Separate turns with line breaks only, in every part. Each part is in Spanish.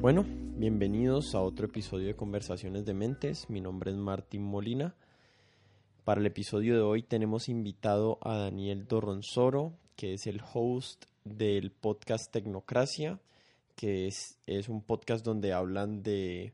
Bueno, bienvenidos a otro episodio de Conversaciones de Mentes. Mi nombre es Martín Molina. Para el episodio de hoy tenemos invitado a Daniel Dorronzoro, que es el host del podcast Tecnocracia, que es, es un podcast donde hablan de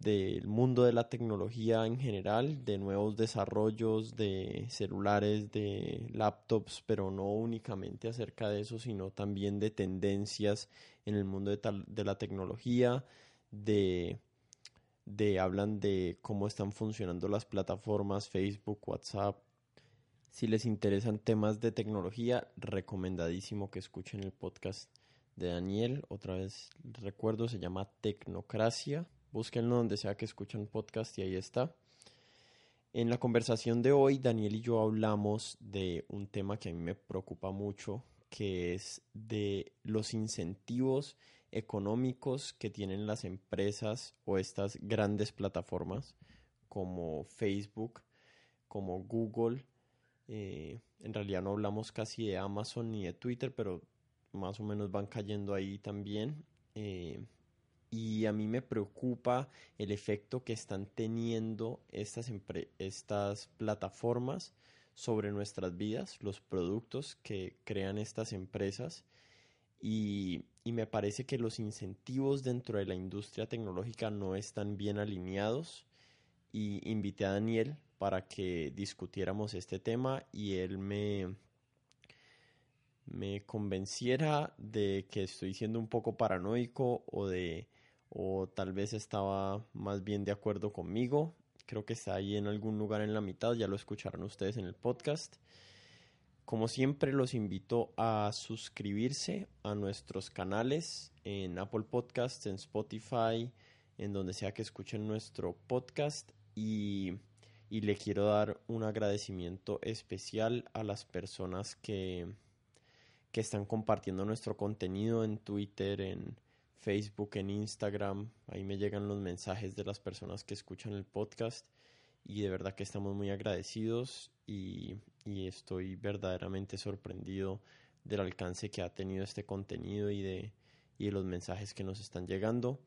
del mundo de la tecnología en general, de nuevos desarrollos de celulares, de laptops, pero no únicamente acerca de eso, sino también de tendencias en el mundo de, de la tecnología, de, de hablan de cómo están funcionando las plataformas Facebook, WhatsApp. Si les interesan temas de tecnología, recomendadísimo que escuchen el podcast de Daniel. Otra vez recuerdo, se llama Tecnocracia. Búsquenlo donde sea que escuchen podcast y ahí está. En la conversación de hoy, Daniel y yo hablamos de un tema que a mí me preocupa mucho, que es de los incentivos económicos que tienen las empresas o estas grandes plataformas como Facebook, como Google. Eh, en realidad no hablamos casi de Amazon ni de Twitter, pero más o menos van cayendo ahí también. Eh, y a mí me preocupa el efecto que están teniendo estas, estas plataformas sobre nuestras vidas, los productos que crean estas empresas y, y, me parece que los incentivos dentro de la industria tecnológica no están bien alineados y invité a Daniel para que discutiéramos este tema y él me, me convenciera de que estoy siendo un poco paranoico o de o tal vez estaba más bien de acuerdo conmigo. Creo que está ahí en algún lugar en la mitad, ya lo escucharon ustedes en el podcast. Como siempre, los invito a suscribirse a nuestros canales en Apple Podcasts, en Spotify, en donde sea que escuchen nuestro podcast. Y, y le quiero dar un agradecimiento especial a las personas que, que están compartiendo nuestro contenido en Twitter, en, Facebook, en Instagram. Ahí me llegan los mensajes de las personas que escuchan el podcast y de verdad que estamos muy agradecidos y, estoy verdaderamente sorprendido del alcance que ha tenido este contenido y de, los mensajes que nos están llegando.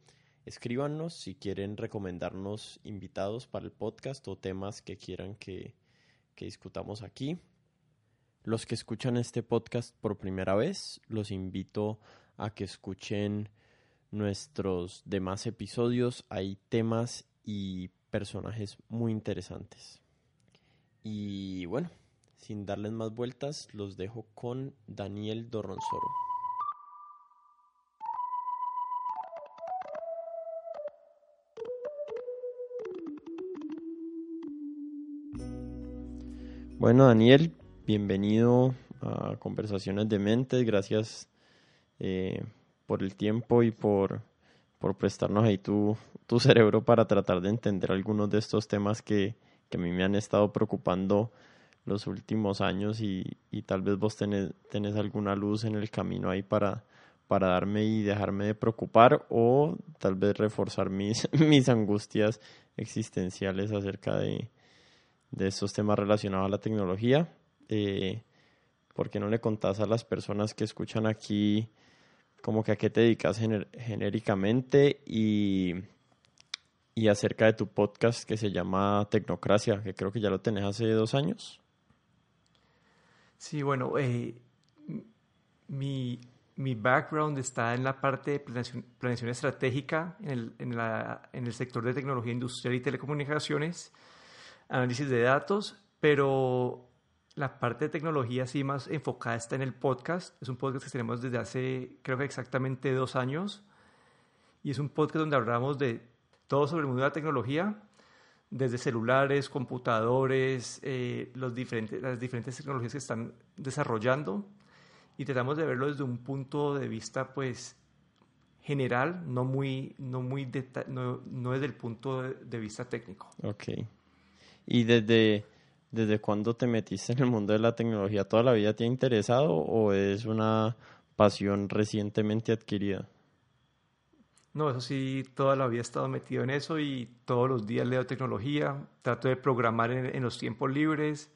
Escríbanos si quieren recomendarnos invitados para el podcast o temas que quieran que discutamos aquí. Los que escuchan este podcast por primera vez, los invito a que escuchen nuestros demás episodios hay temas y personajes muy interesantes. Y bueno, sin darles más vueltas, los dejo con Daniel Dorronzoro. Bueno, Daniel, bienvenido a Conversaciones de Mentes. Gracias eh, por el tiempo y por, por prestarnos ahí tu, tu cerebro para tratar de entender algunos de estos temas que, que a mí me han estado preocupando los últimos años y, y tal vez vos tenés, tenés, alguna luz en el camino ahí para, para darme y dejarme de preocupar o tal vez reforzar mis, mis angustias existenciales acerca de, de estos temas relacionados a la tecnología. Eh, ¿Por qué no le contás a las personas que escuchan aquí como que a qué te dedicas genéricamente y, y acerca de tu podcast que se llama Tecnocracia, que creo que ya lo tenés hace dos años.
Sí, bueno, eh, mi, mi, background está en la parte de planeación, estratégica en el, en, la, en el sector de tecnología industrial y telecomunicaciones, análisis de datos, pero la parte de tecnología sí más enfocada está en el podcast. Es un podcast que tenemos desde hace creo que exactamente dos años. Y es un podcast donde hablamos de todo sobre el mundo de la tecnología, desde celulares, computadores, eh, los diferentes, las diferentes tecnologías que están desarrollando. Y tratamos de verlo desde un punto de vista pues general, no muy, no muy no, no desde el punto de, vista técnico.
Ok. Y desde ¿Desde cuándo te metiste en el mundo de la tecnología? ¿Toda la vida te ha interesado o es una pasión recientemente adquirida?
No, eso sí, toda la vida he estado metido en eso y todos los días leo tecnología, trato de programar en, los tiempos libres.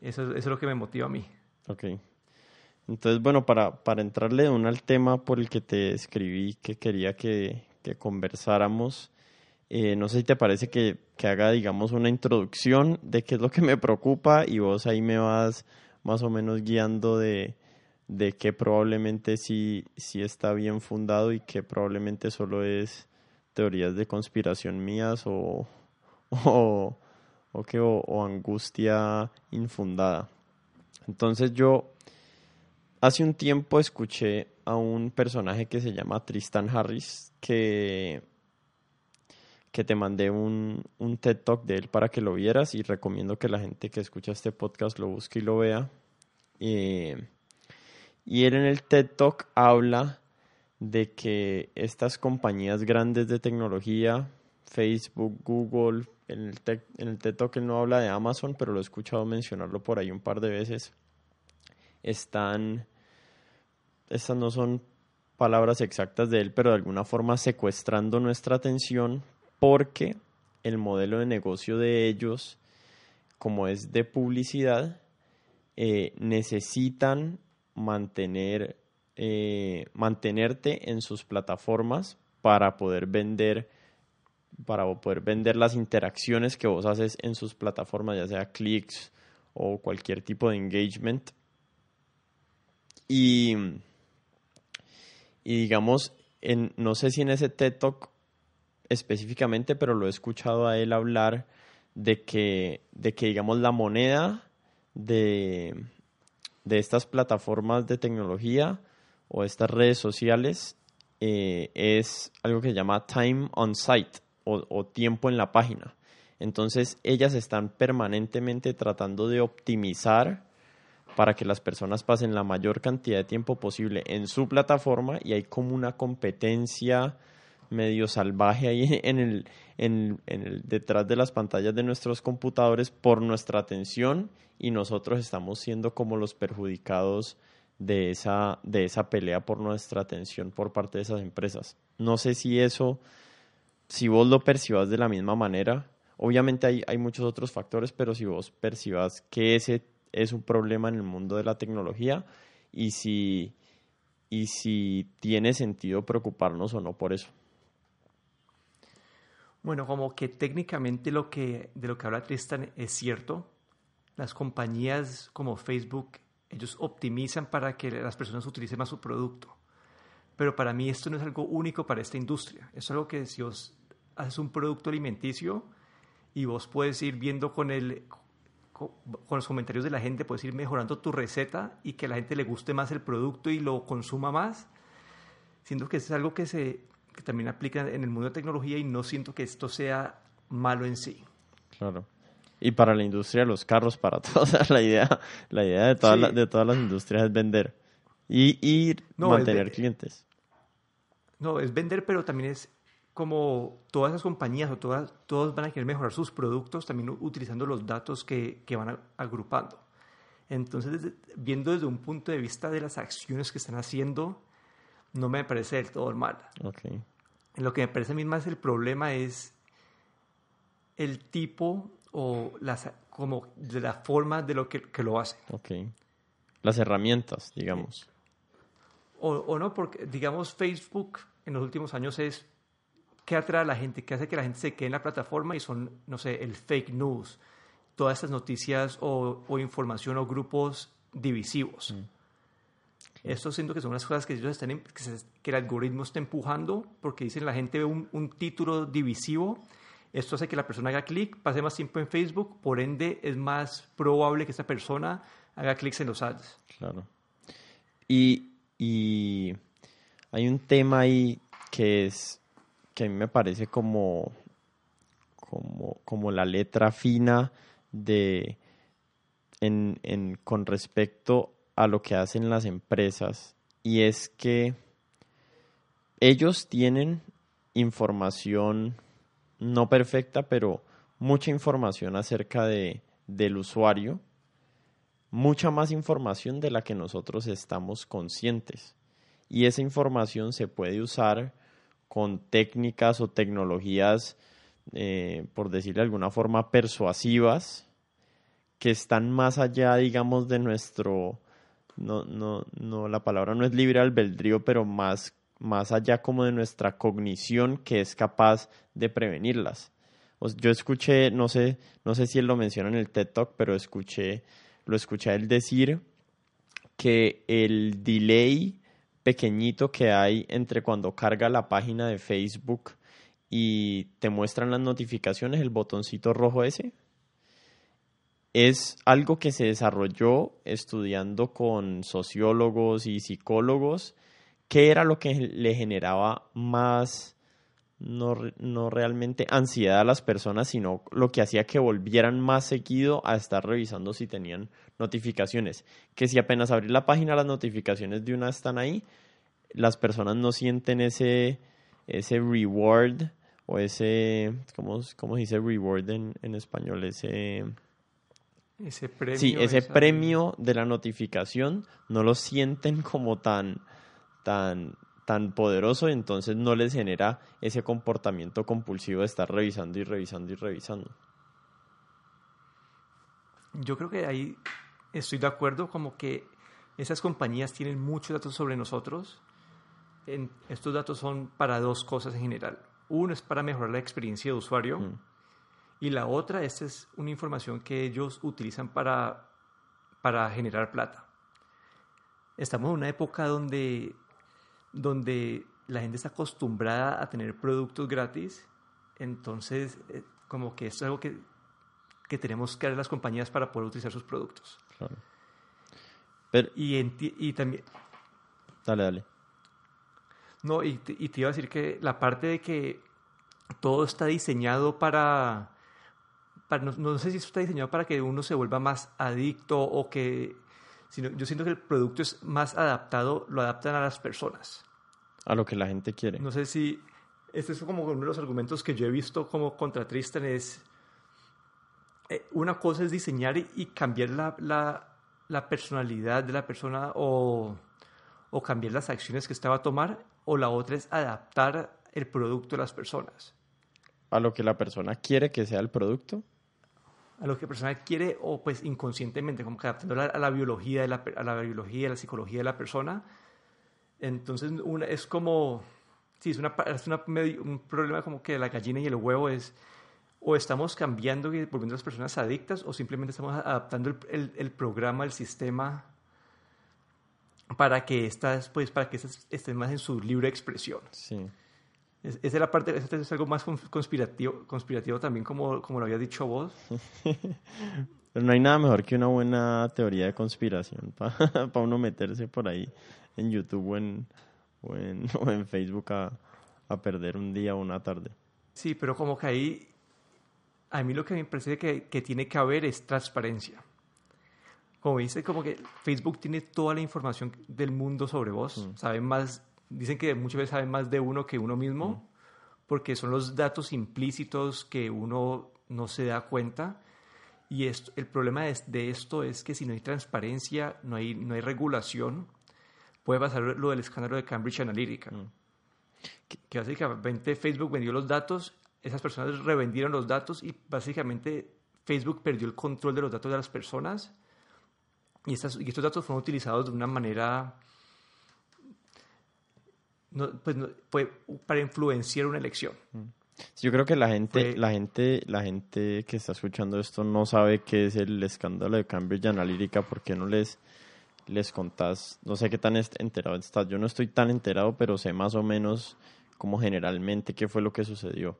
Eso, eso, es lo que me motiva a mí.
Ok. entonces, bueno, para, para entrarle de al tema por el que te escribí, que quería que, que conversáramos, eh, no sé si te parece que, que, haga, digamos, una introducción de qué es lo que me preocupa y vos ahí me vas más o menos guiando de, de que probablemente sí, sí está bien fundado y que probablemente solo es teorías de conspiración mías o, o, o, que, o angustia infundada. Entonces yo hace un tiempo escuché a un personaje que se llama Tristan Harris que que te mandé un, un, TED Talk de él para que lo vieras y recomiendo que la gente que escucha este podcast lo busque y lo vea. Y él en el TED Talk habla de que estas compañías grandes de tecnología, Facebook, Google, en el, en el TED Talk él no habla de Amazon, pero lo he escuchado mencionarlo por ahí un par de veces, están, estas no son palabras exactas de él, pero de alguna forma secuestrando nuestra atención porque el modelo de negocio de ellos, como es de publicidad, eh, necesitan mantener, eh, mantenerte en sus plataformas para poder vender para poder vender las interacciones que vos haces en sus plataformas, ya sea clics o cualquier tipo de engagement. Y, y digamos, en, no sé si en ese TED Talk específicamente, pero lo he escuchado a él hablar de que, de que digamos, la moneda de, de estas plataformas de tecnología o estas redes sociales eh, es algo que se llama time on site o, o, tiempo en la página. Entonces ellas están permanentemente tratando de optimizar para que las personas pasen la mayor cantidad de tiempo posible en su plataforma y hay como una competencia medio salvaje ahí en el, en, el, detrás de las pantallas de nuestros computadores por nuestra atención y nosotros estamos siendo como los perjudicados de esa, de esa pelea por nuestra atención por parte de esas empresas. No sé si eso, si vos lo percibas de la misma manera, obviamente hay, hay muchos otros factores, pero si vos percibas que ese es un problema en el mundo de la tecnología y si, y si tiene sentido preocuparnos o no por eso.
Bueno, como que técnicamente lo que, de lo que habla Tristan es cierto. Las compañías como Facebook, ellos optimizan para que las personas utilicen más su producto. Pero para mí esto no es algo único para esta industria. Es algo que si vos haces un producto alimenticio y vos puedes ir viendo con, el, con los comentarios de la gente, puedes ir mejorando tu receta y que a la gente le guste más el producto y lo consuma más. Siento que es algo que se que también aplica en el mundo de tecnología y no siento que esto sea malo en sí.
Claro. Y para la industria de los carros, para todos, la idea, la idea de, todas de todas las industrias es vender y, y mantener clientes.
No, es vender, pero también es como todas esas compañías o todas, todos van a querer mejorar sus productos también utilizando los datos que, que van agrupando. Entonces, viendo desde un punto de vista de las acciones que están haciendo, no me parece del todo mal.
Okay.
Lo que me parece a mí más el problema es el tipo o las, como de la forma de lo que, que lo hace.
Ok. Las herramientas, digamos.
O, o, no, porque digamos Facebook en los últimos años es qué atrae a la gente, qué hace que la gente se quede en la plataforma y son, no sé, el fake news, todas estas noticias o, o información o grupos divisivos. Mm. Esto siento que son unas cosas que ellos están, que, el algoritmo está empujando porque dicen la gente ve un, un título divisivo. Esto hace que la persona haga clic, pase más tiempo en Facebook, por ende es más probable que esta persona haga clics en los ads.
Claro. Y, y hay un tema ahí que es que a mí me parece como, como, como la letra fina de en, en, con respecto a lo que hacen las empresas y es que ellos tienen información no perfecta, pero mucha información acerca de, del usuario, mucha más información de la que nosotros estamos conscientes. Y esa información se puede usar con técnicas o tecnologías, eh, por decirlo de alguna forma, persuasivas, que están más allá, digamos, de nuestro no, no, no, la palabra no es libre albedrío, pero más, más allá como de nuestra cognición que es capaz de prevenirlas. Yo escuché, no sé, no sé si él lo menciona en el TED Talk, pero escuché, lo escuché a él decir que el delay pequeñito que hay entre cuando carga la página de Facebook y te muestran las notificaciones, el botoncito rojo ese, es algo que se desarrolló estudiando con sociólogos y psicólogos, qué era lo que le generaba más, no, no, realmente ansiedad a las personas, sino lo que hacía que volvieran más seguido a estar revisando si tenían notificaciones. Que si apenas abrir la página las notificaciones de una están ahí, las personas no sienten ese, ese reward o ese, ¿cómo, cómo se dice reward en, en español? Ese
ese premio.
Sí, ese premio de la notificación no lo sienten como tan, tan, tan poderoso y entonces no les genera ese comportamiento compulsivo de estar revisando y revisando y revisando.
Yo creo que ahí estoy de acuerdo, como que esas compañías tienen muchos datos sobre nosotros. En, estos datos son para dos cosas en general. Uno es para mejorar la experiencia de usuario. Mm. Y la otra, esta es una información que ellos utilizan para, para generar plata. Estamos en una época donde, donde la gente está acostumbrada a tener productos gratis, entonces eh, como que esto es algo que, que tenemos que dar a las compañías para poder utilizar sus productos. Claro. y, y también...
Dale, dale.
No, y y te iba a decir que la parte de que todo está diseñado para no, sé si eso está diseñado para que uno se vuelva más adicto o que, sino, yo siento que el producto es más adaptado, lo adaptan a las personas.
A lo que la gente quiere.
No sé si, este es como uno de los argumentos que yo he visto como contra Tristan es, eh, una cosa es diseñar y, cambiar la, la, la, personalidad de la persona o, o cambiar las acciones que estaba a tomar, o la otra es adaptar el producto a las personas.
A lo que la persona quiere que sea el producto
a lo que la persona quiere o pues inconscientemente, como que adaptándola a la biología, de la, a la biología, a la psicología de la persona. Entonces una, es como, sí, es, una, es una, un problema como que la gallina y el huevo es o estamos cambiando y volviendo a las personas adictas o simplemente estamos adaptando el, el, programa, el sistema para que estas, pues, para que estas estén más en su libre expresión.
Sí.
Es, esa es la parte, es algo más conspirativo, conspirativo también, como, como lo había dicho vos.
Pero no hay nada mejor que una buena teoría de conspiración para uno meterse por ahí en YouTube o en, o en, o en Facebook a, a, perder un día o una tarde.
Sí, pero como que ahí, a mí lo que me parece que, que tiene que haber es transparencia. Como dice, como que Facebook tiene toda la información del mundo sobre vos, mm. sabe más dicen que muchas veces saben más de uno que uno mismo, porque son los datos implícitos que uno no se da cuenta. Y esto, el problema de, esto es que si no hay transparencia, no hay, no hay regulación, puede pasar lo del escándalo de Cambridge Analytica. Que, que, básicamente Facebook vendió los datos, esas personas revendieron los datos y básicamente Facebook perdió el control de los datos de las personas. Y, estas, y estos datos fueron utilizados de una manera no, pues fue para influenciar una elección. Mm.
Yo creo que la gente, la gente, la gente que está escuchando esto no sabe qué es el escándalo de Cambridge Analytica, porque no les, les contás, no sé qué tan enterado estás. Yo no estoy tan enterado, pero sé más o menos como generalmente qué fue lo que sucedió.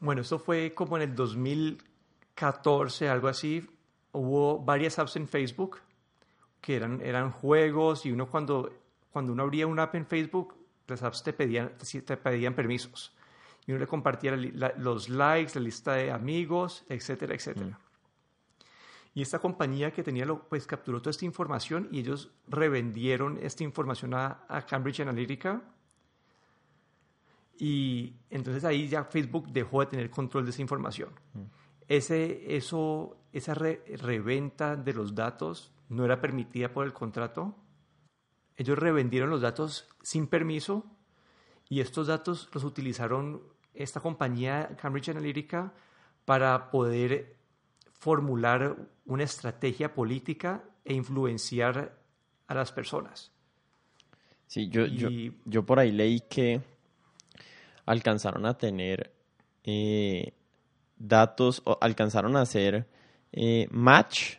Bueno, eso fue como en el 2014, algo así. Hubo varias apps en Facebook que eran, eran juegos y uno cuando cuando uno abría una app en Facebook, las apps te pedían, te pedían permisos. Y uno le compartía los likes, la lista de amigos, etcétera, etcétera. Mm. Y esta compañía que tenía, lo, pues capturó toda esta información y ellos revendieron esta información a, Cambridge Analytica. Y entonces ahí ya Facebook dejó de tener control de esa información. Mm. Ese, eso, esa reventa de los datos no era permitida por el contrato ellos revendieron los datos sin permiso y estos datos los utilizaron esta compañía Cambridge Analytica para poder formular una estrategia política e influenciar a las personas.
Sí, yo, yo, yo por ahí leí que alcanzaron a tener eh, datos, o alcanzaron a hacer eh, match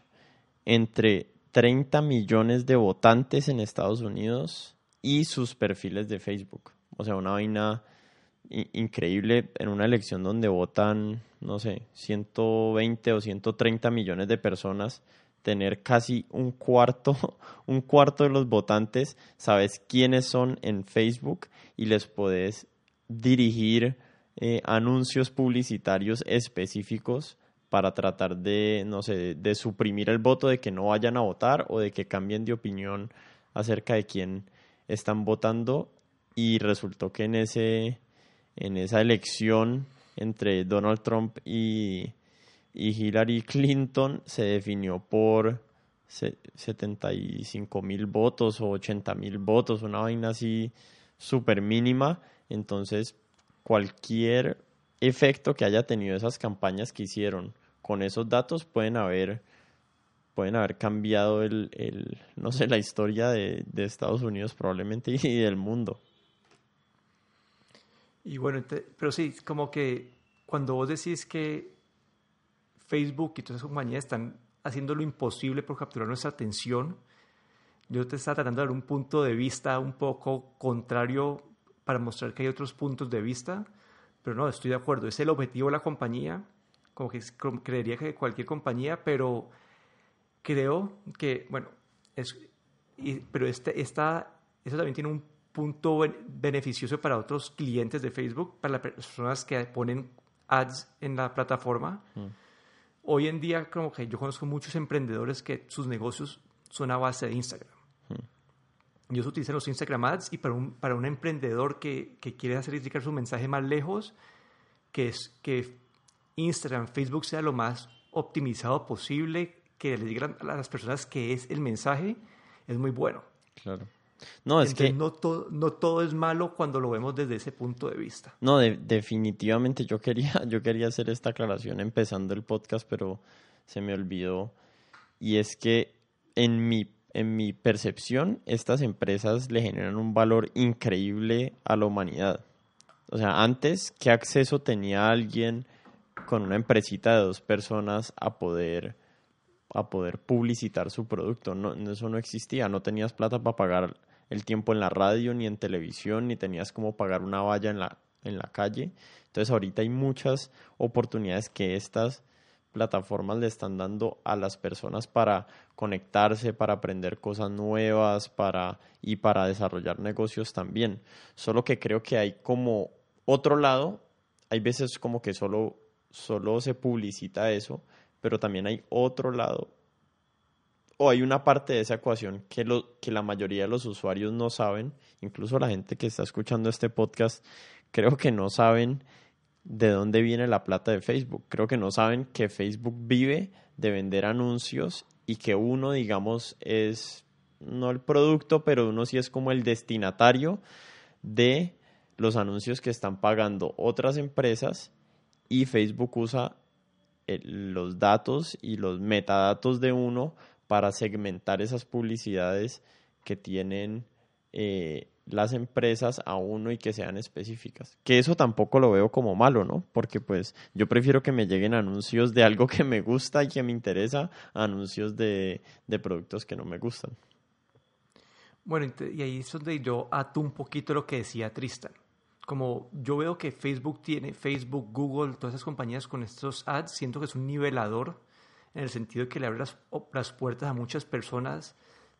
entre 30 millones de votantes en Estados Unidos y sus perfiles de Facebook. O sea, una vaina increíble en una elección donde votan, no sé, 120 o 130 millones de personas, tener casi un cuarto, un cuarto de los votantes, sabes quiénes son en Facebook y les puedes dirigir eh, anuncios publicitarios específicos para tratar de, no sé, de suprimir el voto, de que no vayan a votar o de que cambien de opinión acerca de quién están votando. Y resultó que en ese, en esa elección entre Donald Trump y, Hillary Clinton se definió por 75 mil votos o 80 mil votos, una vaina así súper mínima. Entonces, cualquier efecto que haya tenido esas campañas que hicieron con esos datos pueden haber pueden haber cambiado el, el no sé la historia de, de Estados Unidos probablemente y del mundo.
Y bueno, pero sí, como que cuando vos decís que Facebook y todas esas compañías están haciendo lo imposible por capturar nuestra atención, yo te estaba tratando de dar un punto de vista un poco contrario para mostrar que hay otros puntos de vista, pero no, estoy de acuerdo, es el objetivo de la compañía, como que creería que cualquier compañía, pero creo que, bueno, es, pero este, esta, eso también tiene un punto beneficioso para otros clientes de Facebook, para las personas que ponen ads en la plataforma. Mm. Hoy en día, como que yo conozco muchos emprendedores que sus negocios son a base de Instagram. Mm. Ellos utilizan los Instagram ads y para un, para un emprendedor que, que quiere hacer llegar su mensaje más lejos, que es que Instagram, Facebook sea lo más optimizado posible, que le digan a las personas que es el mensaje, es muy bueno.
Claro. No, es que...
No, no todo es malo cuando lo vemos desde ese punto de vista.
No, definitivamente yo quería, yo quería hacer esta aclaración empezando el podcast, pero se me olvidó. Y es que en mi, en mi percepción, estas empresas le generan un valor increíble a la humanidad. O sea, antes, ¿qué acceso tenía alguien con una empresita de dos personas a poder a poder publicitar su producto. No, eso no existía, no tenías plata para pagar el tiempo en la radio, ni en televisión, ni tenías como pagar una valla en la, en la calle. Entonces ahorita hay muchas oportunidades que estas plataformas le están dando a las personas para conectarse, para aprender cosas nuevas, para y para desarrollar negocios también. Solo que creo que hay como otro lado, hay veces como que solo solo se publicita eso, pero también hay otro lado o hay una parte de esa ecuación que, lo, que la mayoría de los usuarios no saben, incluso la gente que está escuchando este podcast, creo que no saben de dónde viene la plata de Facebook. Creo que no saben que Facebook vive de vender anuncios y que uno, digamos, es no el producto, pero uno sí es como el destinatario de los anuncios que están pagando otras empresas y Facebook usa los datos y los metadatos de uno para segmentar esas publicidades que tienen eh, las empresas a uno y que sean específicas. Que eso tampoco lo veo como malo, ¿no? Porque pues yo prefiero que me lleguen anuncios de algo que me gusta y que me interesa anuncios de, de productos que no me gustan.
Bueno, y ahí es donde yo ato un poquito lo que decía Tristan. Como yo veo que Facebook tiene, Facebook, Google, todas esas compañías con estos ads, siento que es un nivelador en el sentido de que le abre las, puertas a muchas personas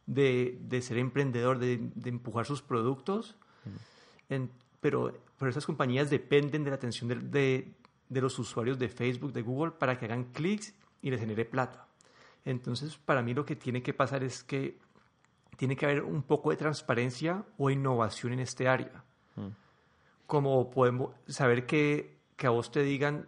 de, ser emprendedor, de, empujar sus productos, pero, pero esas compañías dependen de la atención de, de, los usuarios de Facebook, de Google, para que hagan clics y les genere plata. Entonces, para mí lo que tiene que pasar es que tiene que haber un poco de transparencia o innovación en este área. Mm. Como podemos saber que que a vos te digan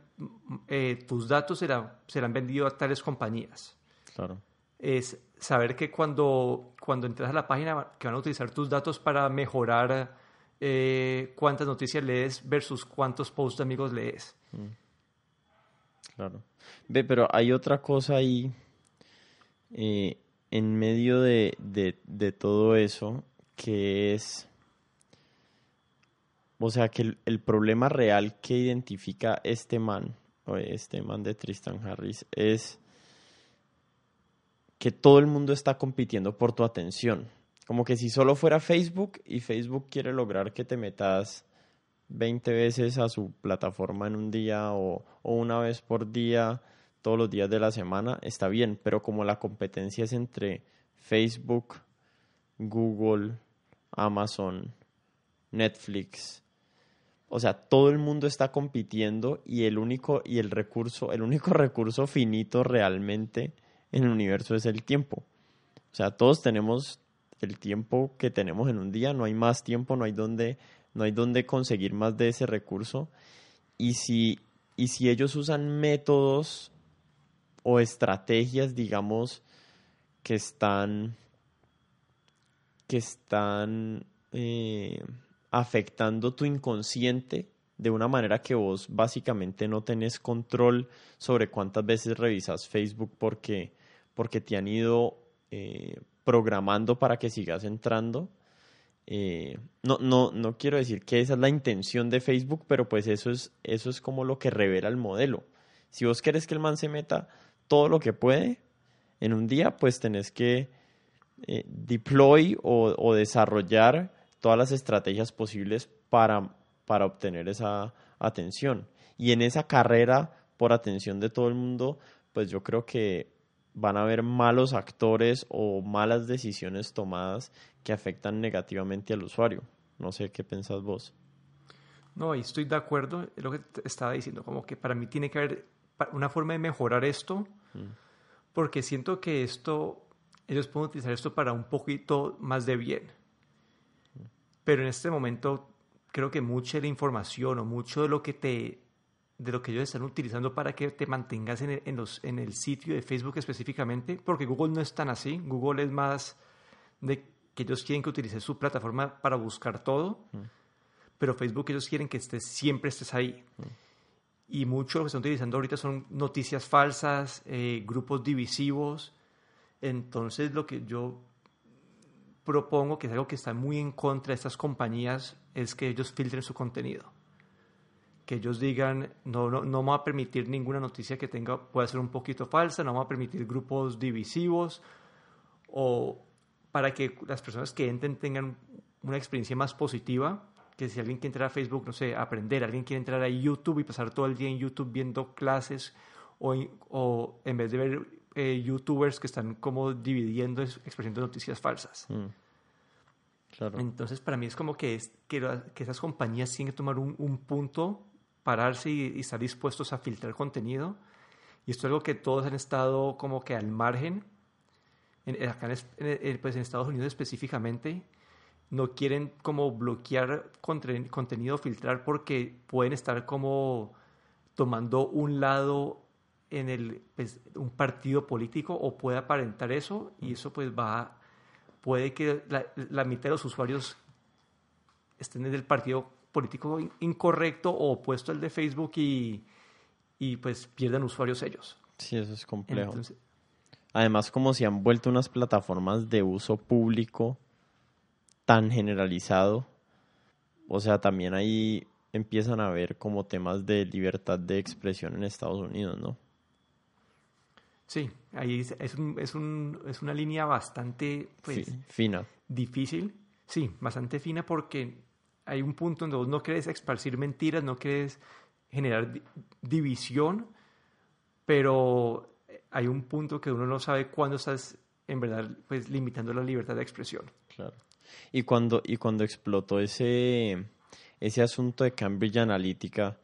eh, tus datos serán, serán vendidos a tales compañías.
Claro.
Es saber que cuando, cuando entras a la página que van a utilizar tus datos para mejorar eh, cuántas noticias lees versus cuántos posts de amigos lees. Mm.
Claro. Ve, pero hay otra cosa ahí. Eh, en medio de, de, todo eso, que es, o sea, que el, problema real que identifica este man, este man de Tristan Harris, es que todo el mundo está compitiendo por tu atención. Como que si solo fuera Facebook y Facebook quiere lograr que te metas 20 veces a su plataforma en un día o una vez por día, todos los días de la semana, está bien, pero como la competencia es entre Facebook, Google, Amazon, Netflix, o sea, todo el mundo está compitiendo y el único y el recurso, el único recurso finito realmente en el universo es el tiempo. O sea, todos tenemos el tiempo que tenemos en un día, no hay más tiempo, no hay donde no hay conseguir más de ese recurso. Y si, y si ellos usan métodos o estrategias, digamos, que están, que están eh, afectando tu inconsciente de una manera que vos básicamente no tenés control sobre cuántas veces revisas Facebook porque, porque te han ido eh, programando para que sigas entrando. Eh, no, no, no quiero decir que esa es la intención de Facebook, pero pues eso es, eso es como lo que revela el modelo. Si vos querés que el man se meta todo lo que puede en un día, pues tenés que eh, deploy o, desarrollar todas las estrategias posibles para, para obtener esa atención. Y en esa carrera por atención de todo el mundo, pues yo creo que van a haber malos actores o malas decisiones tomadas que afectan negativamente al usuario. No sé qué pensás vos.
No, y estoy de acuerdo en lo que te estaba diciendo, como que para mí tiene que haber una forma de mejorar esto, mm. porque siento que esto, ellos pueden utilizar esto para un poquito más de bien. Pero en este momento creo que mucha de la información o mucho de lo que te de lo que ellos están utilizando para que te mantengas en el, en, los, en el sitio de Facebook específicamente, porque Google no es tan así. Google es más de que ellos quieren que utilices su plataforma para buscar todo, mm. pero Facebook ellos quieren que estés, siempre estés ahí. Mm. Y mucho lo que están utilizando ahorita son noticias falsas, eh, grupos divisivos. Entonces lo que yo propongo, que es algo que está muy en contra de estas compañías, es que ellos filtren su contenido. Que ellos digan, no, no, no vamos a permitir ninguna noticia que tenga, pueda ser un poquito falsa, no vamos a permitir grupos divisivos, o para que las personas que entren tengan una experiencia más positiva, que si alguien quiere entrar a Facebook, no sé, aprender, alguien quiere entrar a YouTube y pasar todo el día en YouTube viendo clases, o, o en vez de ver eh, YouTubers que están como dividiendo, expresando noticias falsas. Mm. Claro. Entonces, para mí es como que, es, que, que, esas compañías tienen que tomar un, un punto pararse y, estar dispuestos a filtrar contenido. Y esto es algo que todos han estado como que al margen. En, acá en, pues en Estados Unidos específicamente, no quieren como bloquear contenido, filtrar porque pueden estar como tomando un lado en el, pues, un partido político o puede aparentar eso y eso pues va, puede que la, la mitad de los usuarios estén en el partido político incorrecto o opuesto al de Facebook y, y pues pierden usuarios ellos.
Sí, eso es complejo. Además, como se han vuelto unas plataformas de uso público tan generalizado, o sea, también ahí empiezan a ver como temas de libertad de expresión en Estados Unidos, ¿no?
Sí, ahí es, es, un, es, un, es una línea bastante pues,
fina.
Difícil, sí, bastante fina porque hay un punto donde vos no querés esparcir mentiras, no querés generar división, pero hay un punto que uno no sabe cuándo estás en verdad pues limitando la libertad de expresión.
Claro. Y cuando, y cuando explotó ese, ese asunto de Cambridge Analytica,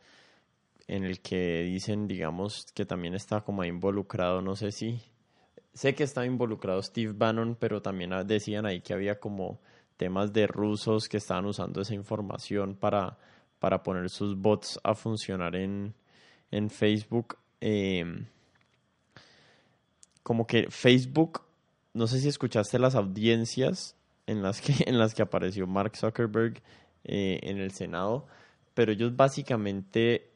en el que dicen, digamos, que también está como involucrado, no sé si, sé que está involucrado Steve Bannon, pero también decían ahí que había como temas de rusos que estaban usando esa información para, para poner sus bots a funcionar en, en Facebook. Em, como que Facebook, no sé si escuchaste las audiencias en las que, en las que apareció Mark Zuckerberg eh, en el Senado, pero ellos básicamente,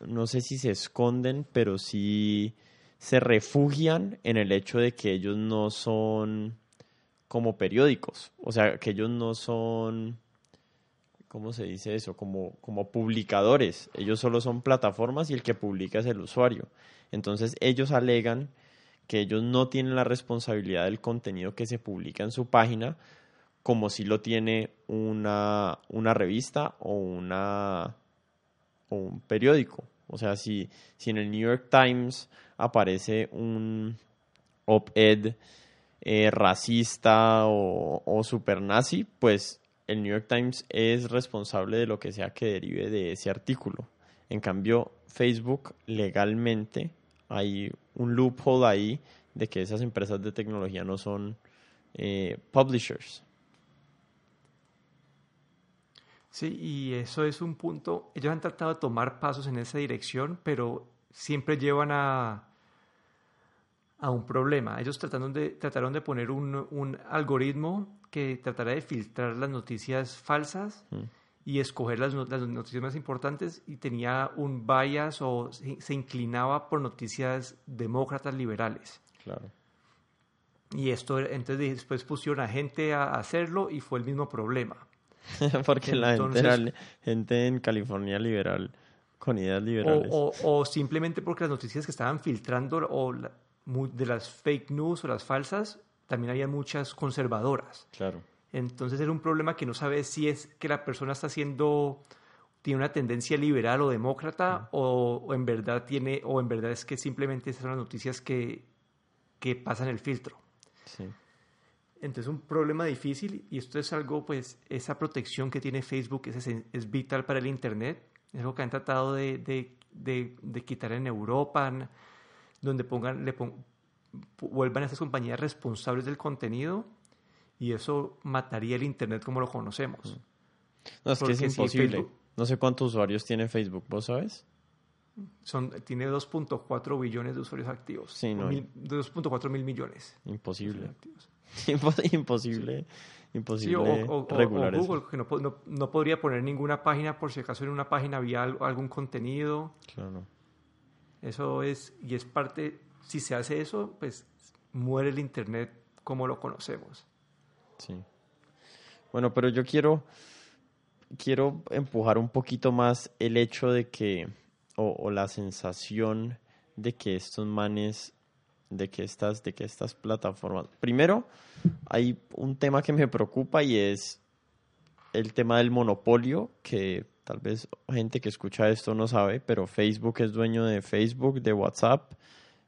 no sé si se esconden, pero sí, se refugian en el hecho de que ellos no son como periódicos, o sea, que ellos no son, ¿cómo se dice eso? Como, como publicadores, ellos solo son plataformas y el que publica es el usuario. Entonces ellos alegan que ellos no tienen la responsabilidad del contenido que se publica en su página como si lo tiene una, una revista o, una, o un periódico. O sea, si, si en el New York Times aparece un op-ed eh, racista o, o super nazi, pues el New York Times es responsable de lo que sea que derive de ese artículo. En cambio, Facebook legalmente hay un loophole ahí de que esas empresas de tecnología no son eh, publishers.
Sí, y eso es un punto, ellos han tratado de tomar pasos en esa dirección, pero siempre llevan a, a un problema. Ellos trataron de, trataron de poner un, un algoritmo que tratara de filtrar las noticias falsas mm. y escoger las, las, noticias más importantes y tenía un bias o se, se inclinaba por noticias demócratas liberales.
Claro.
Y esto, entonces después pusieron a gente a hacerlo y fue el mismo problema.
Porque la gente era gente en California liberal, con ideas liberales.
O, o, o, simplemente porque las noticias que estaban filtrando o la, de las fake news o las falsas, también había muchas conservadoras.
Claro.
Entonces era un problema que no sabes si es que la persona está haciendo tiene una tendencia liberal o demócrata o, o, en verdad tiene o en verdad es que simplemente esas son las noticias que, que pasan el filtro.
Sí.
Entonces un problema difícil y esto es algo, pues, esa protección que tiene Facebook es, es vital para el Internet. Es algo que han tratado de, de, de, de quitar en Europa, donde pongan, le pon, vuelvan a esas compañías responsables del contenido y eso mataría el Internet como lo conocemos.
No, es Porque que es imposible. Si Facebook, no sé cuántos usuarios tiene Facebook, ¿vos sabes?
Son, tiene 2.4 billones de usuarios activos.
Sí, no.
2.4 mil millones.
Imposible. imposible. Imposible sí,
o, o, regular o Google, eso. que no, no, no, podría poner ninguna página por si acaso en una página había algún contenido.
Claro.
Eso es, y es parte, si se hace eso, pues muere el Internet como lo conocemos.
Sí. Bueno, pero yo quiero, quiero empujar un poquito más el hecho de que, o, o la sensación de que estos manes de que estas, de que estas plataformas. Primero, hay un tema que me preocupa y es el tema del monopolio, que tal vez gente que escucha esto no sabe, pero Facebook es dueño de Facebook, de WhatsApp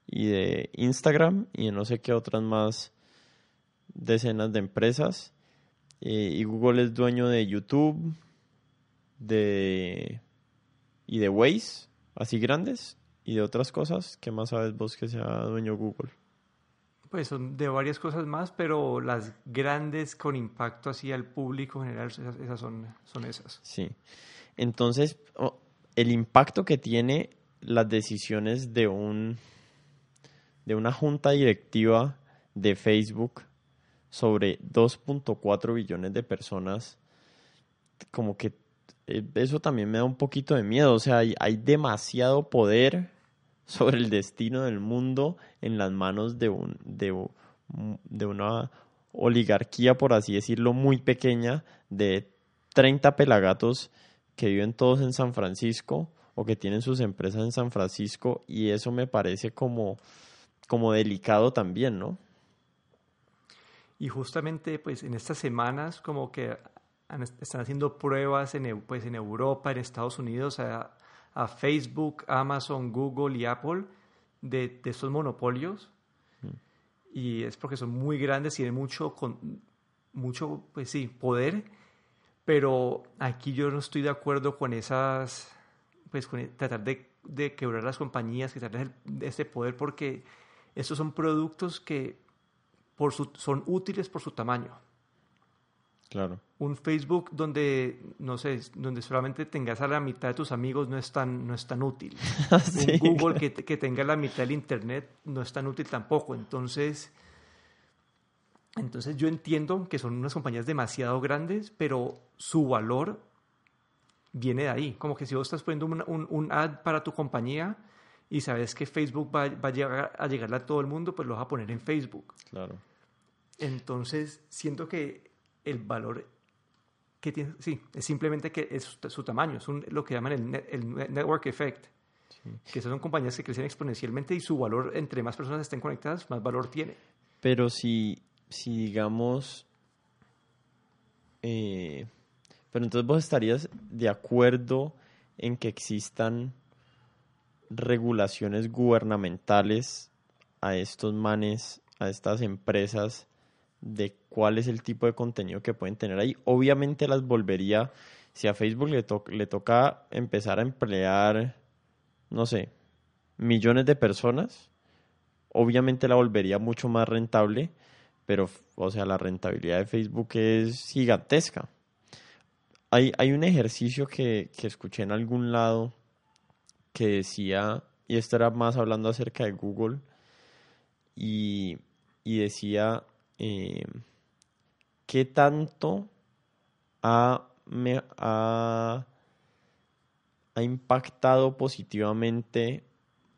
y de Instagram y de no sé qué otras más decenas de empresas. Eh, y Google es dueño de YouTube, de y de Waze, así grandes y de otras cosas. ¿Qué más sabes vos que sea dueño Google?
Pues son de varias cosas más, pero las grandes con impacto así al público en general, esas, esas son, son esas.
Sí. Entonces, oh, el impacto que tiene las decisiones de un de una junta directiva de Facebook sobre 2.4 billones de personas, como que eh, eso también me da un poquito de miedo. O sea, hay, hay demasiado poder sobre el destino del mundo en las manos de, un, de, de una oligarquía, por así decirlo, muy pequeña de 30 pelagatos que viven todos en San Francisco o que tienen sus empresas en San Francisco y eso me parece como, como delicado también, ¿no?
Y justamente pues en estas semanas como que están haciendo pruebas en, pues, en Europa, en Estados Unidos, a, a Facebook, Amazon, Google y Apple de, de estos monopolios. Mm. Y es porque son muy grandes y tienen mucho, con, mucho pues sí, poder. Pero aquí yo no estoy de acuerdo con esas, pues con tratar de, de quebrar las compañías, quitarles ese poder, porque estos son productos que por su, son útiles por su tamaño.
Claro.
Un Facebook donde, no sé, donde solamente tengas a la mitad de tus amigos no es tan, no es tan útil. sí, un Google que, que, tenga la mitad del Internet no es tan útil tampoco. Entonces, entonces yo entiendo que son unas compañías demasiado grandes, pero su valor viene de ahí. Como que si vos estás poniendo un, un, un ad para tu compañía y sabes que Facebook va, va a, llegar, a llegarle a todo el mundo, pues lo vas a poner en Facebook.
Claro.
Entonces, siento que el valor que tiene, sí, es simplemente que es su, tamaño, es lo que llaman el, el network effect. Que esas son compañías que crecen exponencialmente y su valor, entre más personas estén conectadas, más valor tiene.
Pero si, si digamos, eh, pero entonces vos estarías de acuerdo en que existan regulaciones gubernamentales a estos manes, a estas empresas, de cuál es el tipo de contenido que pueden tener ahí. Obviamente las volvería, si a Facebook le, toca empezar a emplear, no sé, millones de personas, obviamente la volvería mucho más rentable, pero, o sea, la rentabilidad de Facebook es gigantesca. Hay, hay un ejercicio que, que escuché en algún lado que decía, y esto era más hablando acerca de Google, y, y decía eh, qué tanto ha, ha, ha impactado positivamente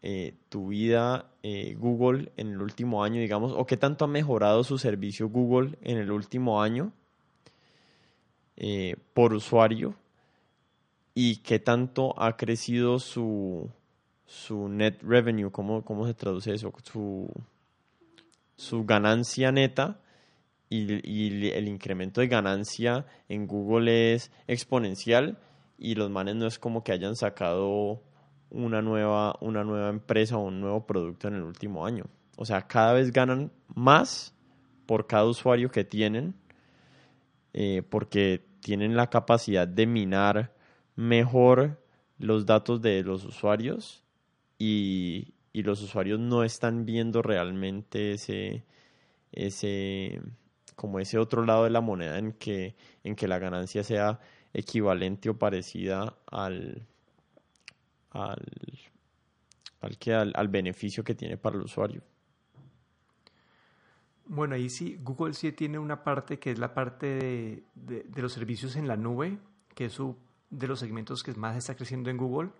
eh, tu vida eh, Google en el último año, digamos, o qué tanto ha mejorado su servicio Google en el último año por usuario y qué tanto ha crecido su, su net revenue, ¿cómo, cómo se traduce eso? Su, su ganancia neta y, el incremento de ganancia en Google es exponencial y los manes no es como que hayan sacado una nueva, una nueva empresa o un nuevo producto en el último año. O sea, cada vez ganan más por cada usuario que tienen eh, porque tienen la capacidad de minar mejor los datos de los usuarios y, y los usuarios no están viendo realmente ese, ese, como ese otro lado de la moneda en que, en que la ganancia sea equivalente o parecida al, al, al, que, al, beneficio que tiene para el usuario.
Bueno, ahí sí, Google sí tiene una parte que es la parte de, de, de los servicios en la nube, que es su, de los segmentos que más está creciendo en Google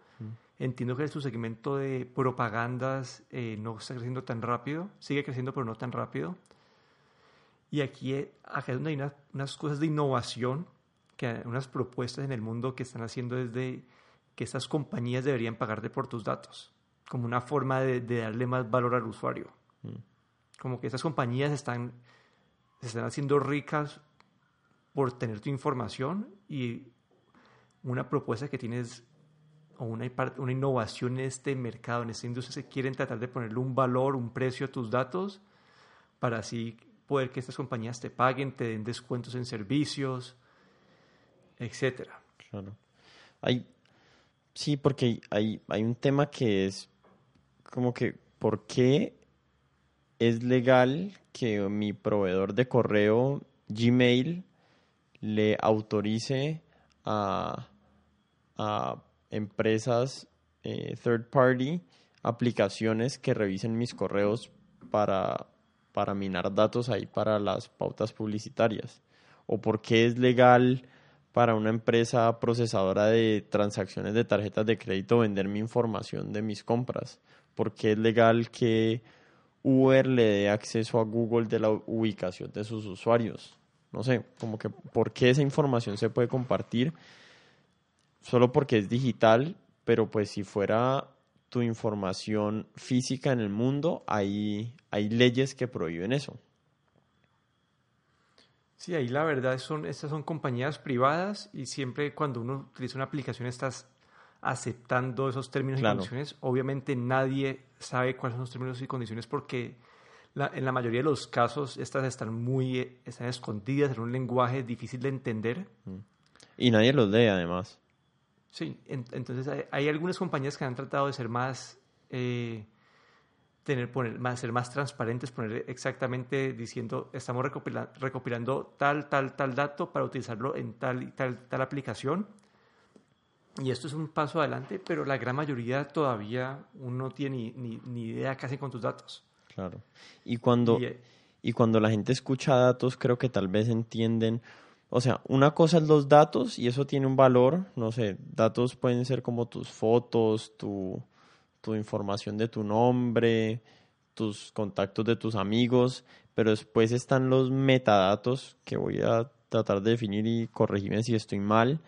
Entiendo que su segmento de propagandas eh, no está creciendo tan rápido, sigue creciendo pero no tan rápido. Y aquí, eh, acá es donde hay unas cosas de innovación, que unas propuestas en el mundo que están haciendo desde que estas compañías deberían pagarte por tus datos, como una forma de, darle más valor al usuario. Mm. Como que estas compañías están, se están haciendo ricas por tener tu información y una propuesta que tienes o una, una innovación en este mercado, en esta industria, se quieren tratar de ponerle un valor, un precio a tus datos para así poder que estas compañías te paguen, te den descuentos en servicios, etcétera.
Claro. Hay, sí, porque hay, hay un tema que es como que, ¿por qué es legal que mi proveedor de correo Gmail le autorice a, a empresas eh, third party, aplicaciones que revisen mis correos para, para minar datos ahí para las pautas publicitarias. O por qué es legal para una empresa procesadora de transacciones de tarjetas de crédito vender mi información de mis compras. ¿Por qué es legal que Uber le dé acceso a Google de la ubicación de sus usuarios. No sé, como que por qué esa información se puede compartir solo porque es digital, pero pues si fuera tu información física en el mundo, hay, hay leyes que prohíben eso.
Sí, ahí la verdad son, estas son compañías privadas y siempre cuando uno utiliza una aplicación estás aceptando esos términos y condiciones. Obviamente nadie sabe cuáles son los términos y condiciones porque en la mayoría de los casos estas están muy están escondidas en un lenguaje difícil de entender.
Y nadie los lee además.
Sí, entonces hay, algunas compañías que han tratado de ser más, eh, tener, poner, más, ser más transparentes, poner exactamente diciendo, estamos recopilando tal, tal, tal dato para utilizarlo en tal y tal, tal aplicación. Y esto es un paso adelante, pero la gran mayoría todavía uno no tiene ni, ni, idea qué hacen con tus datos.
Claro. Y cuando, eh, y cuando la gente escucha datos, creo que tal vez entienden o sea, una cosa es los datos y eso tiene un valor, no sé, datos pueden ser como tus fotos, tu, tu información de tu nombre, tus contactos de tus amigos, pero después están los metadatos que voy a tratar de definir y corregirme si estoy mal,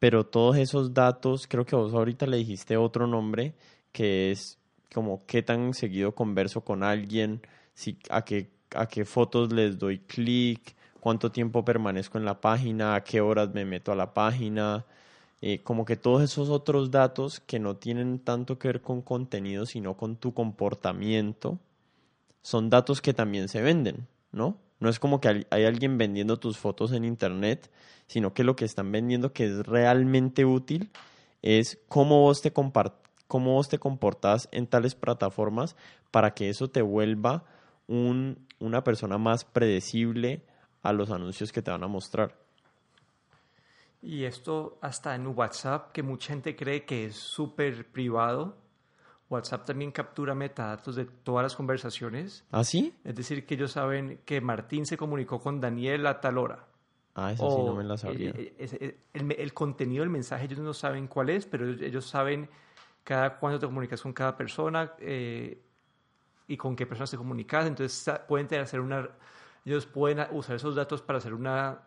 pero todos esos datos, creo que vos ahorita le dijiste otro nombre, que es como qué tan seguido converso con alguien, si, a, qué, a qué fotos les doy clic, cuánto tiempo permanezco en la página, a qué horas me meto a la página, eh, como que todos esos otros datos que no tienen tanto que ver con contenido, sino con tu comportamiento, son datos que también se venden, ¿no? No es como que hay alguien vendiendo tus fotos en internet, sino que lo que están vendiendo que es realmente útil es cómo vos te, cómo vos te comportas en tales plataformas para que eso te vuelva un, una persona más predecible a los anuncios que te van a mostrar.
Y esto hasta en WhatsApp, que mucha gente cree que es súper privado. WhatsApp también captura metadatos de todas las conversaciones.
¿Ah, sí?
Es decir, que ellos saben que Martín se comunicó con Daniel a tal hora.
Ah, eso sí no me la sabía.
Eh, eh, el, el, contenido del mensaje ellos no saben cuál es, pero ellos, saben cada cuándo te comunicas con cada persona eh, y con qué personas te comunicas. Entonces pueden hacer una, ellos pueden usar esos datos para hacer una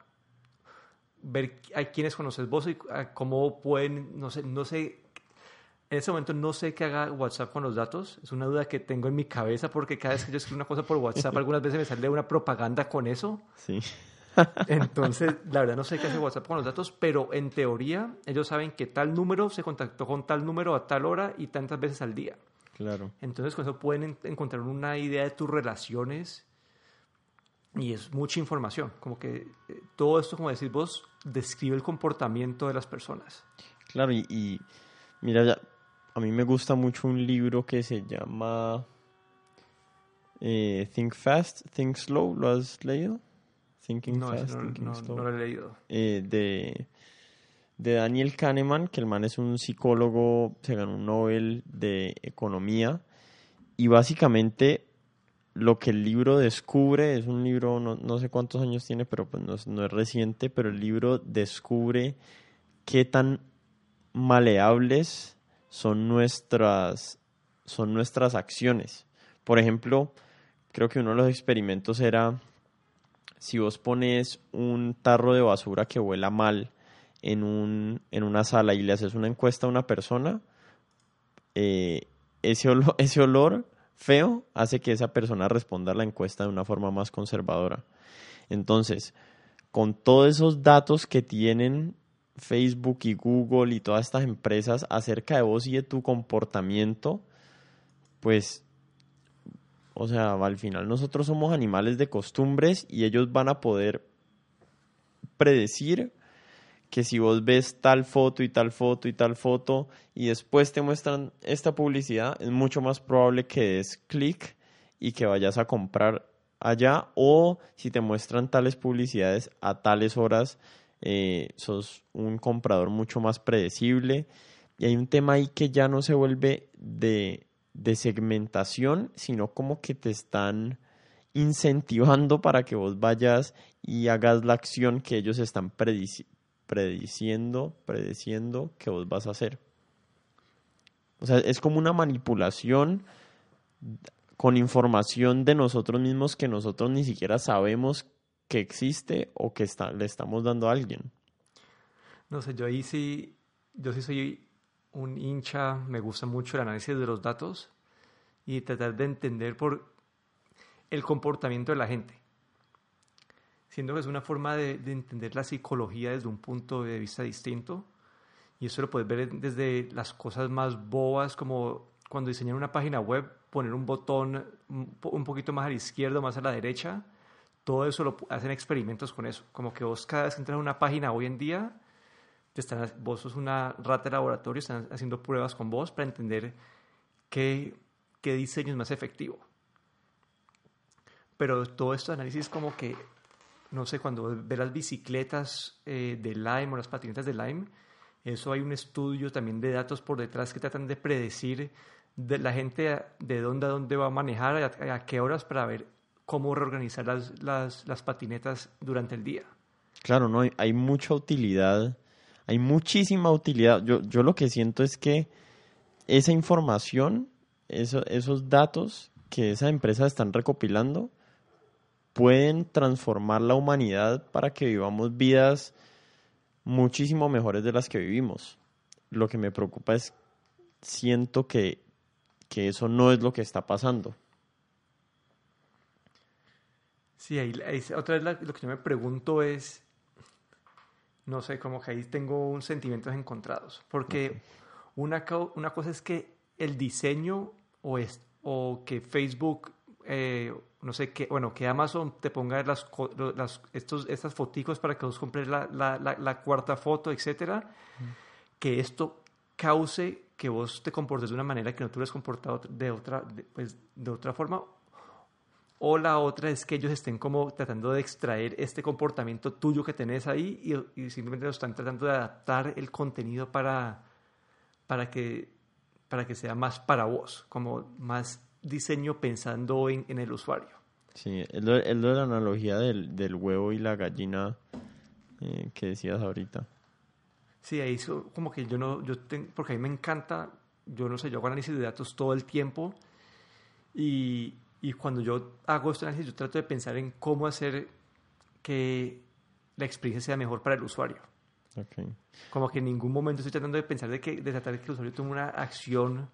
ver a quiénes conoces vos y cómo pueden, no sé, no sé, en ese momento no sé qué haga WhatsApp con los datos, es una duda que tengo en mi cabeza porque cada vez que yo escribo una cosa por WhatsApp, algunas veces me sale una propaganda con eso.
Sí.
Entonces, la verdad no sé qué hace WhatsApp con los datos, pero en teoría ellos saben que tal número se contactó con tal número a tal hora y tantas veces al día.
Claro.
Entonces, con eso pueden encontrar una idea de tus relaciones y es mucha información. Como que eh, todo esto, como decís vos, describe el comportamiento de las personas.
Claro, y, mira, ya, a mí me gusta mucho un libro que se llama eh, Think Fast, Think Slow. ¿Lo has leído?
Thinking Fast, Thinking Slow. No lo he leído.
Eh, de, de Daniel Kahneman, que el man es un psicólogo, se ganó un Nobel de Economía. Y básicamente lo que el libro descubre, es un libro, no, sé cuántos años tiene, pero pues no, es reciente, pero el libro descubre qué tan maleables son nuestras, son nuestras acciones. Por ejemplo, creo que uno de los experimentos era si vos pones un tarro de basura que huela mal en, un, en una sala y le haces una encuesta a una persona, eh, ese, ese olor feo hace que esa persona responda a la encuesta de una forma más conservadora. Entonces, con todos esos datos que tienen Facebook y Google y todas estas empresas acerca de vos y de tu comportamiento, pues, o sea, al final nosotros somos animales de costumbres y ellos van a poder predecir que si vos ves tal foto y tal foto y tal foto y después te muestran esta publicidad, es mucho más probable que des clic y que vayas a comprar allá o si te muestran tales publicidades a tales horas, eh, sos un comprador mucho más predecible. Y hay un tema ahí que ya no se vuelve de, de segmentación, sino como que te están incentivando para que vos vayas y hagas la acción que ellos están prediciendo, prediciendo que vos vas a hacer. O sea, es como una manipulación con información de nosotros mismos que nosotros ni siquiera sabemos que existe o que está, le estamos dando a alguien.
No sé, yo ahí sí, yo sí soy un hincha, me gusta mucho el análisis de los datos y tratar de entender por el comportamiento de la gente siendo que es una forma de, entender la psicología desde un punto de vista distinto. Y eso lo puedes ver desde las cosas más bobas, como cuando diseñan una página web, poner un botón un poquito más a la izquierda, más a la derecha. Todo eso lo hacen experimentos con eso. Como que vos cada vez que entras a una página hoy en día, te están, vos sos una rata de laboratorio, están haciendo pruebas con vos para entender qué, qué diseño es más efectivo. Pero todo esto análisis como que no sé, cuando ve las bicicletas eh, de Lime o las patinetas de Lime, eso hay un estudio también de datos por detrás que tratan de predecir de la gente de dónde a dónde va a manejar, a, qué horas para ver cómo reorganizar las, las, patinetas durante el día.
Claro, no hay, mucha utilidad, hay muchísima utilidad. Yo, yo lo que siento es que esa información, esos datos que esas empresas están recopilando, pueden transformar la humanidad para que vivamos vidas muchísimo mejores de las que vivimos. Lo que me preocupa es, siento que, que eso no es lo que está pasando.
Sí, ahí, otra vez lo que yo me pregunto es, no sé, como que ahí tengo un sentimientos encontrados, porque una, una cosa es que el diseño o, es, o que Facebook, eh, no sé, que, bueno, que Amazon te ponga las, las, estos, estas foticos para que vos compres la, la, la, cuarta foto, etcétera, que esto cause que vos te comportes de una manera que no te hubieras comportado de otra, pues, de otra forma o la otra es que ellos estén como tratando de extraer este comportamiento tuyo que tenés ahí y, simplemente lo están tratando de adaptar el contenido para, para, que, para que sea más para vos, como más diseño pensando en, en el usuario.
Sí, es lo, de la analogía del, del, huevo y la gallina eh, que decías ahorita.
Sí, ahí como que yo no, yo porque a mí me encanta, yo no sé, yo hago análisis de datos todo el tiempo y, y cuando yo hago este análisis, yo trato de pensar en cómo hacer que la experiencia sea mejor para el usuario. Okay. Como que en ningún momento estoy tratando de pensar de, que, de tratar de que el usuario tome una acción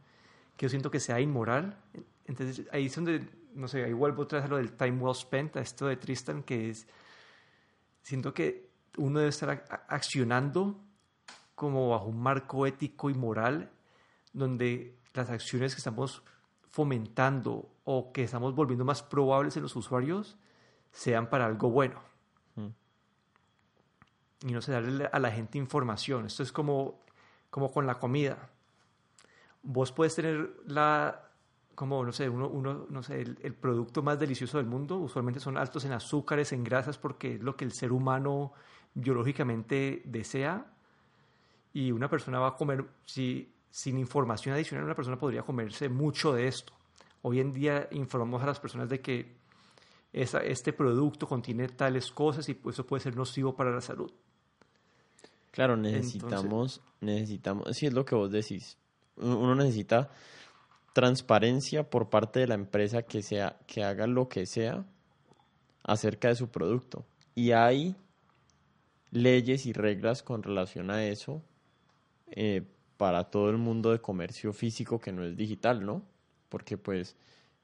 que yo siento que sea inmoral. Entonces ahí es donde, no sé, ahí vuelvo otra vez a lo del time well spent, a esto de Tristan, que es, siento que uno debe estar accionando como bajo un marco ético y moral donde las acciones que estamos fomentando o que estamos volviendo más probables en los usuarios sean para algo bueno. Mm. Y no sé, darle a la gente información. Esto es como, como con la comida. Vos puedes tener la, como, no sé, uno, uno no sé, el, el, producto más delicioso del mundo. Usualmente son altos en azúcares, en grasas, porque es lo que el ser humano biológicamente desea. Y una persona va a comer, si sin información adicional una persona podría comerse mucho de esto. Hoy en día informamos a las personas de que este producto contiene tales cosas y eso puede ser nocivo para la salud.
Claro, necesitamos, necesitamos, sí es lo que vos decís, uno necesita transparencia por parte de la empresa que sea, que haga lo que sea acerca de su producto. Y hay leyes y reglas con relación a eso eh, para todo el mundo de comercio físico que no es digital, ¿no? porque pues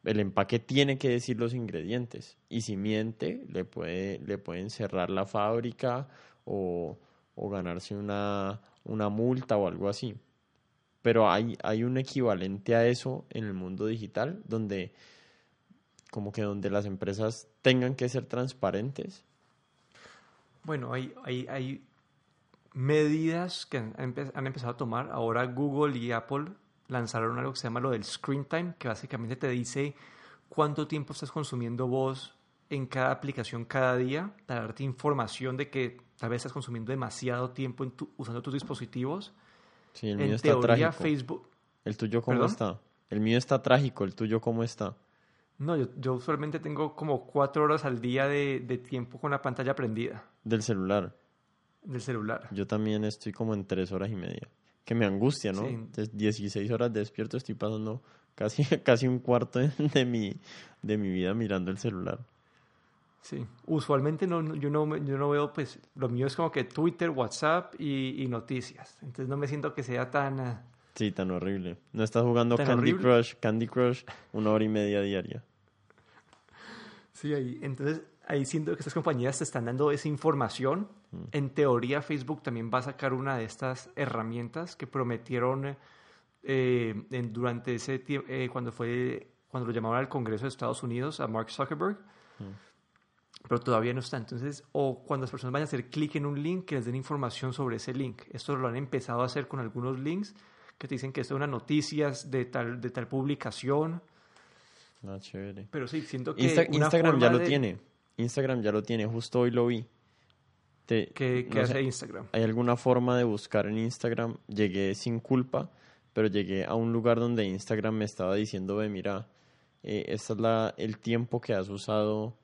el empaque tiene que decir los ingredientes y si miente le puede le pueden cerrar la fábrica o, ganarse una, una, multa o algo así. Pero hay, hay un equivalente a eso en el mundo digital donde como que donde las empresas tengan que ser transparentes.
Bueno, hay, hay, hay medidas que han, empezado a tomar. Ahora Google y Apple lanzaron algo que se llama lo del screen time, que básicamente te dice cuánto tiempo estás consumiendo vos en cada aplicación cada día, para darte información de que tal vez estás consumiendo demasiado tiempo usando tus dispositivos.
Sí, el mío está trágico. Facebook. ¿El tuyo cómo está? El mío está trágico, ¿el tuyo cómo está?
No, yo, usualmente tengo como cuatro horas al día de, de tiempo con la pantalla prendida.
¿Del celular?
Del celular.
Yo también estoy como en tres horas y media que me angustia, ¿no? 16 horas despierto, estoy pasando casi, casi un cuarto de mi, de mi vida mirando el celular.
Sí, usualmente no, yo, no, yo no veo, pues lo mío es como que Twitter, WhatsApp y, noticias. Entonces no me siento que sea tan... Eh,
sí, tan horrible. No estás jugando Candy Crush, Candy Crush una hora y media diaria.
Sí, ahí. Entonces ahí siento que estas compañías te están dando esa información. Mm. En teoría, Facebook también va a sacar una de estas herramientas que prometieron eh, durante ese tiempo, eh, cuando fue cuando lo llamaron al Congreso de Estados Unidos, a Mark Zuckerberg. Mm. Pero todavía no está. Entonces, o cuando las personas vayan a hacer clic en un link, que les den información sobre ese link. Esto lo han empezado a hacer con algunos links que te dicen que esto es una noticias de tal, de tal publicación.
Ah, chévere.
Pero sí, siento que.
Instagram ya lo tiene. Instagram ya lo tiene, justo hoy lo vi.
¿Qué, hace Instagram?
¿Hay alguna forma de buscar en Instagram? Llegué sin culpa, pero llegué a un lugar donde Instagram me estaba diciendo, ve, mira, eh, este es la, el tiempo que has usado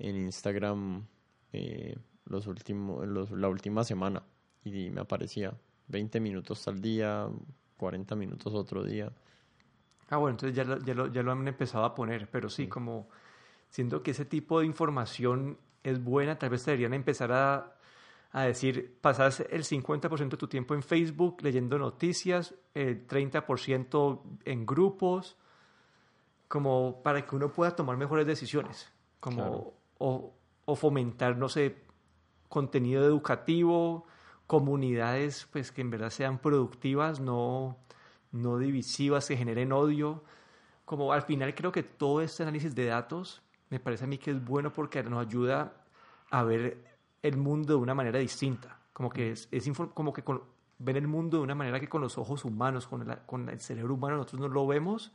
en Instagram eh, los últimos, la última semana. Y me aparecía 20 minutos al día, 40 minutos otro día.
Ah, bueno, entonces ya lo, ya lo, ya lo han empezado a poner, pero sí, como siento que ese tipo de información es buena, tal vez deberían empezar a, a decir, pasas el 50% de tu tiempo en Facebook leyendo noticias, el 30% en grupos, como para que uno pueda tomar mejores decisiones, como o, fomentar, no sé, contenido educativo, comunidades pues que en verdad sean productivas, no, no divisivas, que generen odio. Como al final creo que todo este análisis de datos me parece a mí que es bueno porque nos ayuda a ver el mundo de una manera distinta. Como que es, es como que ven el mundo de una manera que con los ojos humanos, con, con el cerebro humano, nosotros no lo vemos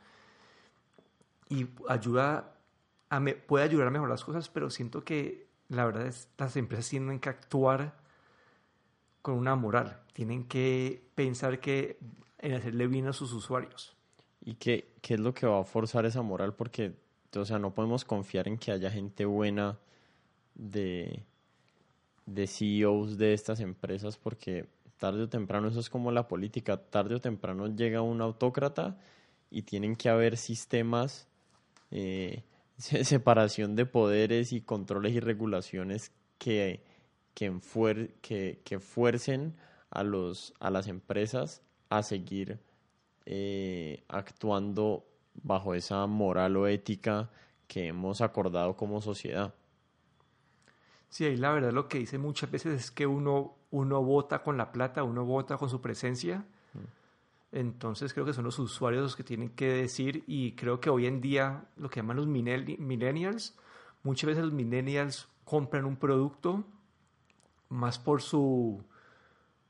y ayuda a me, puede ayudar a mejorar las cosas, pero siento que la verdad es las empresas tienen que actuar con una moral, tienen que pensar que en hacerle bien a sus usuarios.
¿Y qué, qué es lo que va a forzar esa moral? Porque, o sea, no podemos confiar en que haya gente buena de, de CEOs de estas empresas porque tarde o temprano eso es como la política, tarde o temprano llega un autócrata y tienen que haber sistemas, eh, separación de poderes y controles y regulaciones que, que, que, que fuercen a, los, a las empresas a seguir eh, actuando bajo esa moral o ética que hemos acordado como sociedad.
Sí, ahí la verdad lo que dice muchas veces es que uno, uno vota con la plata, uno vota con su presencia. Entonces creo que son los usuarios los que tienen que decir y creo que hoy en día lo que llaman los millennials, muchas veces los millennials compran un producto más por su,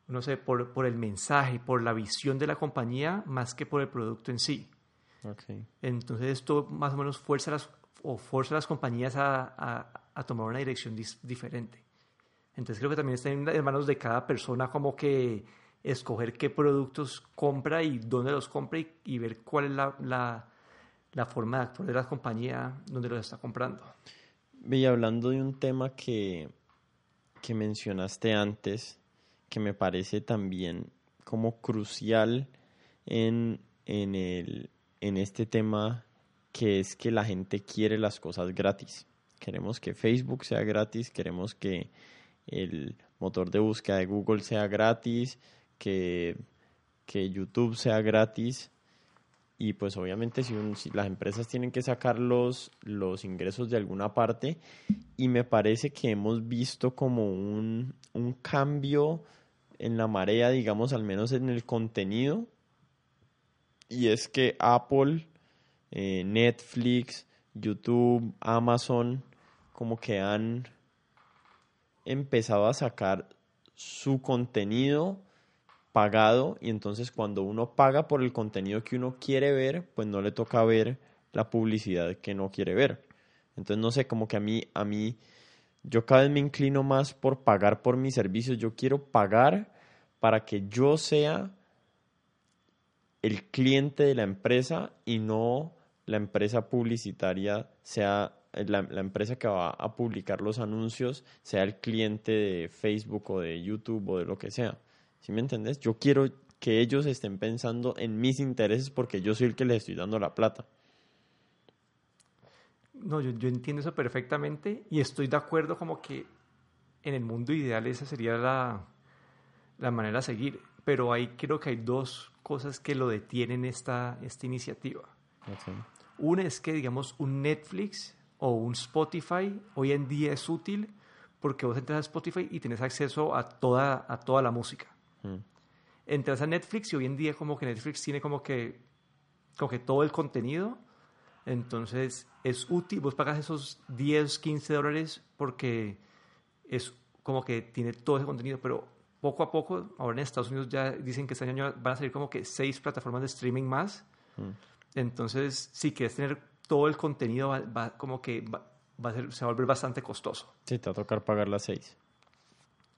no sé, por, por el mensaje, por la visión de la compañía, más que por el producto en sí. Okay. Entonces esto más o menos fuerza las, o fuerza a las compañías a, a tomar una dirección diferente. Entonces creo que también está en manos de cada persona como que escoger qué productos compra y dónde los compra y, ver cuál es la, la, forma de actuar de la compañía donde los está comprando.
Y hablando de un tema que, que mencionaste antes, que me parece también como crucial en, en, el, en este tema, que es que la gente quiere las cosas gratis. Queremos que Facebook sea gratis, queremos que el motor de búsqueda de Google sea gratis, que, que YouTube sea gratis. Y pues obviamente si, si, las empresas tienen que sacar los, los ingresos de alguna parte, y me parece que hemos visto como un, un cambio en la marea, digamos, al menos en el contenido, y es que Apple, eh, Netflix, YouTube, Amazon, como que han empezado a sacar su contenido pagado y entonces cuando uno paga por el contenido que uno quiere ver, pues no le toca ver la publicidad que no quiere ver. Entonces no sé, como que a mí a mí yo cada vez me inclino más por pagar por mis servicios, yo quiero pagar para que yo sea el cliente de la empresa y no la empresa publicitaria sea la, empresa que va a publicar los anuncios sea el cliente de Facebook o de YouTube o de lo que sea. ¿Sí me entendés? Yo quiero que ellos estén pensando en mis intereses porque yo soy el que les estoy dando la plata.
No, yo, yo entiendo eso perfectamente y estoy de acuerdo como que en el mundo ideal esa sería la, la manera a seguir. Pero ahí creo que hay dos cosas que lo detienen esta, esta iniciativa. Una es que, digamos, un Netflix o un Spotify hoy en día es útil porque vos entras a Spotify y tienes acceso a toda, a toda la música. Mm. Entras a Netflix y hoy en día como que Netflix tiene como que, como que todo el contenido. Entonces es útil, vos pagas esos 10, 15 dólares porque es como que tiene todo ese contenido, pero poco a poco, ahora en Estados Unidos ya dicen que este año van a salir como que seis plataformas de streaming más. Mm. Entonces, si quieres tener todo el contenido va, como que va, a ser, se va a volver bastante costoso.
Sí, te va a tocar pagar las seis.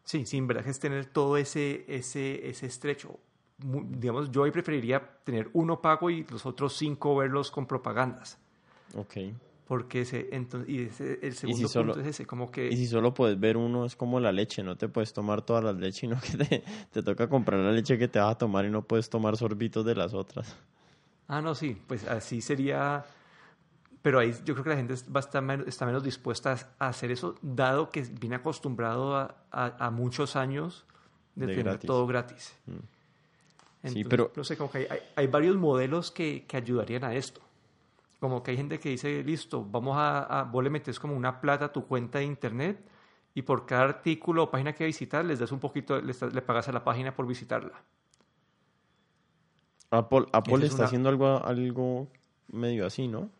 Sí, sí, en verdad es tener todo ese, ese, ese estrecho. digamos, yo ahí preferiría tener uno pago y los otros cinco verlos con propagandas.
Ok.
Porque ese, entonces, y ese, el segundo
solo-
punto es ese, como que...
Y si solo puedes ver uno, es como la leche, no te puedes tomar toda la leche, sino que te, te toca comprar la leche que te vas a tomar y no puedes tomar sorbitos de las otras.
Ah, no, sí, pues así sería... Pero ahí yo creo que la gente va a estar men- está menos dispuesta a hacer eso, dado que viene acostumbrado a, a- a muchos años de,
De
tener
gratis.
todo gratis.
Mm.
Entonces,
pero-
No sé, como que hay, hay- hay varios modelos que, que ayudarían a esto. Como que hay gente que dice, listo, vamos a, a- vos le metes como una plata a tu cuenta de internet y por cada artículo o página que visitar les das un poquito, le, le pagas a la página por visitarla.
Apple, Apple
es
está
una-
haciendo algo, algo medio así, ¿no?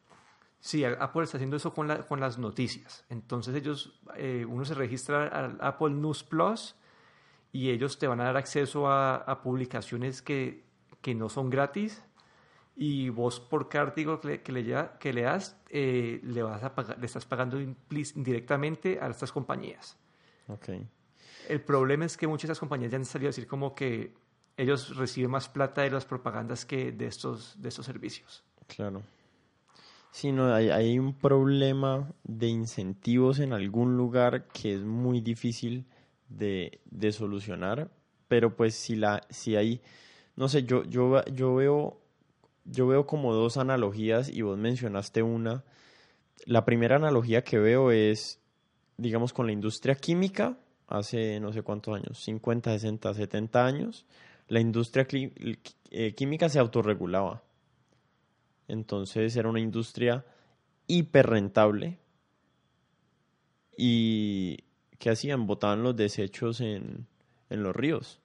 Sí, Apple está haciendo eso con, la- con las noticias. Entonces ellos, eh, uno se registra al Apple News Plus y ellos te van a dar acceso a, a publicaciones que, que no son gratis y vos por cada artículo que le, que le, leas eh, le, vas a pagar, le estás pagando indirectamente a estas compañías.
Ok.
El problema es que muchas de estas compañías ya han salido a decir como que ellos reciben más plata de las propagandas que de estos, de estos servicios.
Claro. Sí, no, hay, hay un problema de incentivos en algún lugar que es muy difícil de, de solucionar, pero pues si la, si hay, no sé, yo, yo, yo veo, yo veo como dos analogías y vos mencionaste una. La primera analogía que veo es, digamos, con la industria química, hace no sé cuántos años, 50, 60, 70 años, la industria eh, química se autorregulaba. Entonces era una industria hiper rentable. ¿Y qué hacían? Botaban los desechos en, en los ríos.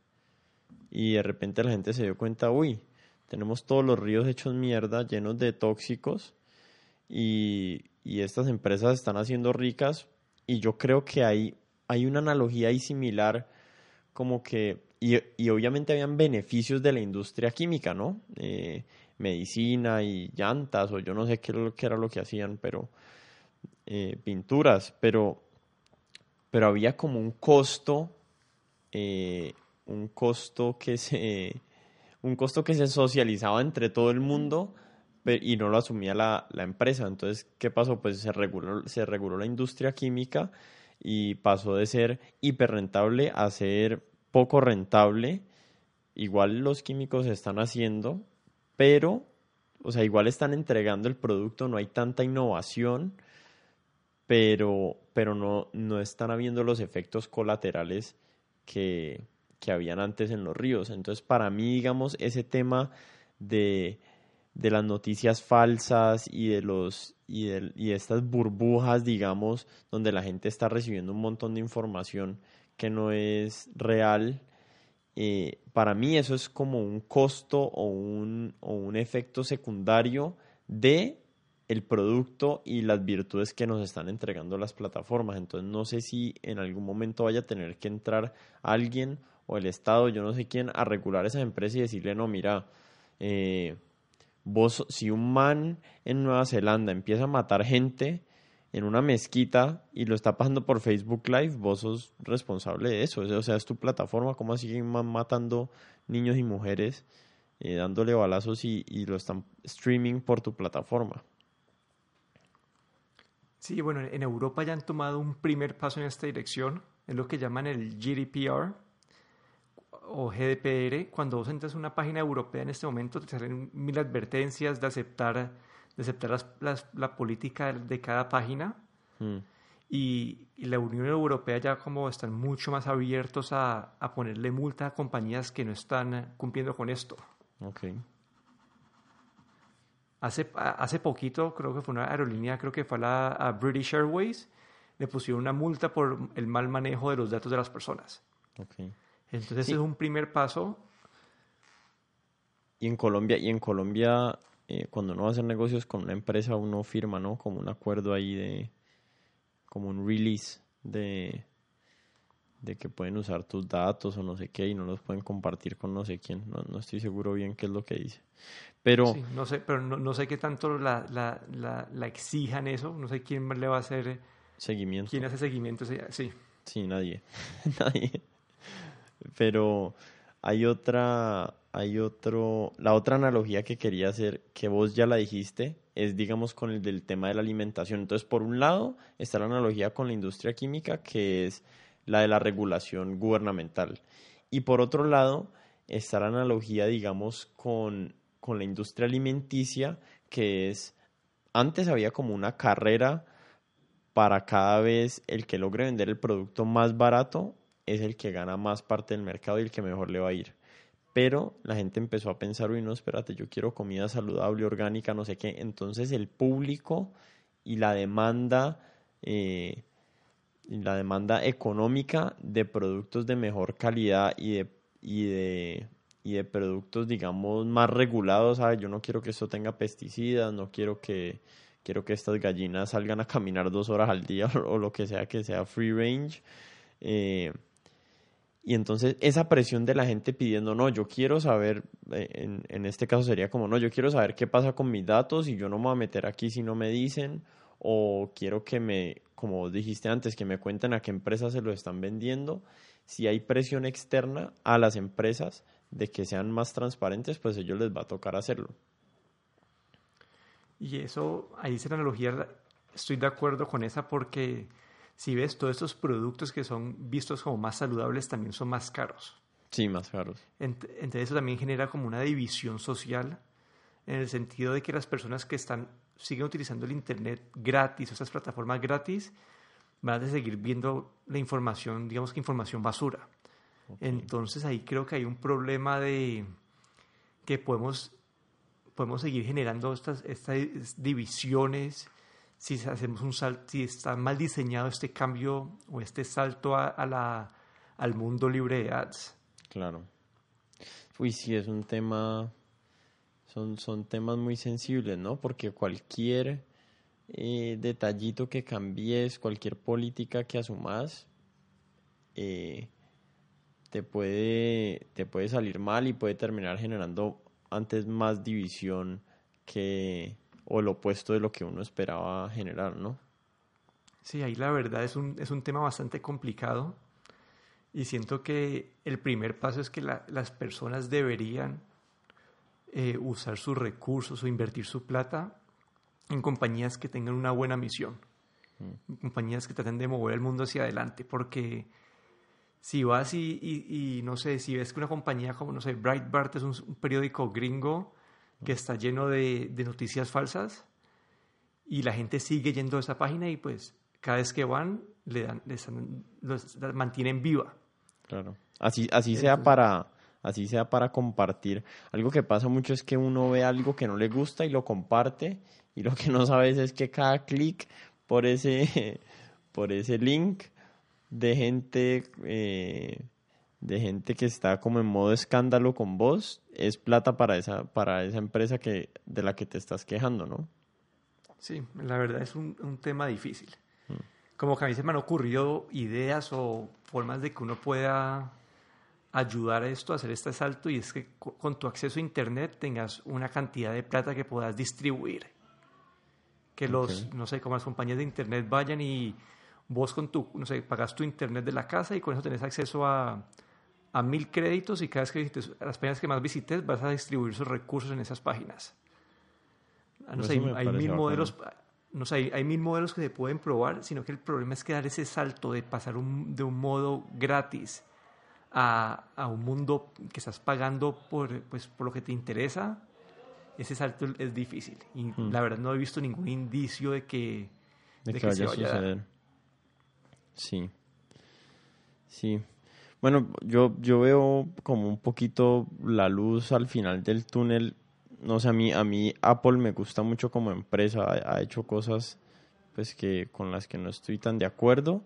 Y de repente la gente se dio cuenta, uy, tenemos todos los ríos hechos mierda, llenos de tóxicos. Y, y estas empresas están haciendo ricas. Y yo creo que hay, hay una analogía ahí similar, como que, y, y obviamente habían beneficios de la industria química, ¿no? Eh, medicina y llantas, o yo no sé qué era lo que, hacían, pero eh, pinturas, pero, pero había como un costo, eh, un costo que se, un costo que se socializaba entre todo el mundo y no lo asumía la, la empresa. Entonces, ¿qué pasó? Pues se reguló, se reguló la industria química y pasó de ser hiper rentable a ser poco rentable. Igual los químicos están haciendo, pero, o sea, igual están entregando el producto, no hay tanta innovación, pero, pero no, no están habiendo los efectos colaterales que, que habían antes en los ríos. Entonces, para mí, digamos, ese tema de, de las noticias falsas y de los y de, y de estas burbujas, digamos, donde la gente está recibiendo un montón de información que no es real, eh, para mí eso es como un costo o un, o un efecto secundario de el producto y las virtudes que nos están entregando las plataformas. Entonces no sé si en algún momento vaya a tener que entrar alguien o el Estado, yo no sé quién, a regular esa empresa y decirle, no, mira, eh, vos, si un man en Nueva Zelanda empieza a matar gente en una mezquita y lo está pasando por Facebook Live, vos sos responsable de eso. O sea, es tu plataforma. ¿Cómo man matando niños y mujeres, eh, dándole balazos y, y lo están streaming por tu plataforma?
Sí, bueno, en Europa ya han tomado un primer paso en esta dirección, es lo que llaman el GDPR o GDPR. Cuando vos entras a una página europea en este momento, te salen mil advertencias de aceptar, de aceptar las- las- la política de cada página.
Mm,
Y, y la Unión Europea ya como están mucho más abiertos a, a ponerle multa a compañías que no están cumpliendo con esto.
ok.
Hace, hace poquito, creo que fue una aerolínea, creo que fue a la a British Airways, le pusieron una multa por el mal manejo de los datos de las personas.
ok.
Entonces
Sí.
es un primer paso.
Y en Colombia, y en Colombia, eh, cuando uno va a hacer negocios con una empresa, uno firma, ¿no? Como un acuerdo ahí de, como un release de, de que pueden usar tus datos o no sé qué y no los pueden compartir con no sé quién. No, no estoy seguro bien qué es lo que dice. Pero,
Sí, no sé, pero no, no sé qué tanto la, la, la, la exijan eso. No sé quién le va a hacer, eh,
seguimiento.
quién hace seguimiento. Sí, sí.
Sí, nadie. nadie. Pero hay otra, hay otro, la otra analogía que quería hacer, que vos ya la dijiste, es, digamos, con el del tema de la alimentación. Entonces, por un lado, está la analogía con la industria química, que es la de la regulación gubernamental. Y por otro lado, está la analogía, digamos, con, con la industria alimenticia, que es, antes había como una carrera para cada vez el que logre vender el producto más barato es el que gana más parte del mercado y el que mejor le va a ir. Pero la gente empezó a pensar, uy, no, espérate, yo quiero comida saludable, orgánica, no sé qué. Entonces el público y la demanda, eh, y la demanda económica de productos de mejor calidad y de, y de, y de productos, digamos, más regulados. ¿sabes? Yo no quiero que esto tenga pesticidas, no quiero que, quiero que estas gallinas salgan a caminar dos horas al día o, lo que sea que sea free range. Eh, y entonces esa presión de la gente pidiendo, no, yo quiero saber, eh, en, en, este caso sería como, no, yo quiero saber qué pasa con mis datos y yo no me voy a meter aquí si no me dicen, o quiero que me, como dijiste antes, que me cuenten a qué empresas se lo están vendiendo. Si hay presión externa a las empresas de que sean más transparentes, pues a ellos les va a tocar hacerlo.
Y eso, ahí dice la analogía, estoy de acuerdo con esa porque si ves, todos estos productos que son vistos como más saludables también son más caros.
Sí, más caros.
Entonces eso también genera como una división social en el sentido de que las personas que están siguen utilizando el internet gratis, o esas plataformas gratis, van a seguir viendo la información, digamos que información basura. Entonces ahí creo que hay un problema de que podemos, podemos seguir generando estas, estas divisiones si hacemos un salto, si está mal diseñado este cambio o este salto a, la, al mundo libre de ads.
Claro. Uy, sí, es un tema, son, son temas muy sensibles, ¿no? Porque cualquier eh, detallito que cambies, cualquier política que asumas, eh, te, puede, te puede salir mal y puede terminar generando antes más división que, o el opuesto de lo que uno esperaba generar, ¿no?
Sí, ahí la verdad es un, es un tema bastante complicado y siento que el primer paso es que las personas deberían eh, usar sus recursos o invertir su plata en compañías que tengan una buena misión, mm. compañías que traten de mover el mundo hacia adelante, porque si vas y, y, no sé, si ves que una compañía como, no sé, Breitbart es un periódico gringo, que está lleno de, noticias falsas y la gente sigue yendo a esa página y pues cada vez que van le dan, les los, mantienen viva.
Claro. Así, así sea para así sea para compartir. Algo que pasa mucho es que uno ve algo que no le gusta y lo comparte y lo que no sabes es que cada clic por ese por ese link de gente eh, de gente que está como en modo escándalo con vos, es plata para esa, para esa empresa que, de la que te estás quejando, ¿no?
Sí, la verdad es un, un tema difícil. Mm. Como que a mí se me han ocurrido ideas o formas de que uno pueda ayudar a esto, a hacer este salto, y es que con tu acceso a Internet tengas una cantidad de plata que puedas distribuir. Que los, no sé, como las compañías de Internet vayan y vos con tu, no sé, pagas tu Internet de la casa y con eso tenés acceso a a mil créditos y cada vez que visites las páginas que más visites vas a distribuir sus recursos en esas páginas. Ah, no sé, hay, mil modelos, no sé, hay, mil modelos que se pueden probar, sino que el problema es que dar ese salto de pasar de un modo gratis a, a, un mundo que estás pagando por, pues, por lo que te interesa, ese salto es difícil. Y mm. la verdad no he visto ningún indicio de que,
de, que, vaya a suceder. Sí. Sí, bueno, yo, yo veo como un poquito la luz al final del túnel. No sé, a mí, a mí Apple me gusta mucho como empresa. Ha, hecho cosas pues que con las que no estoy tan de acuerdo.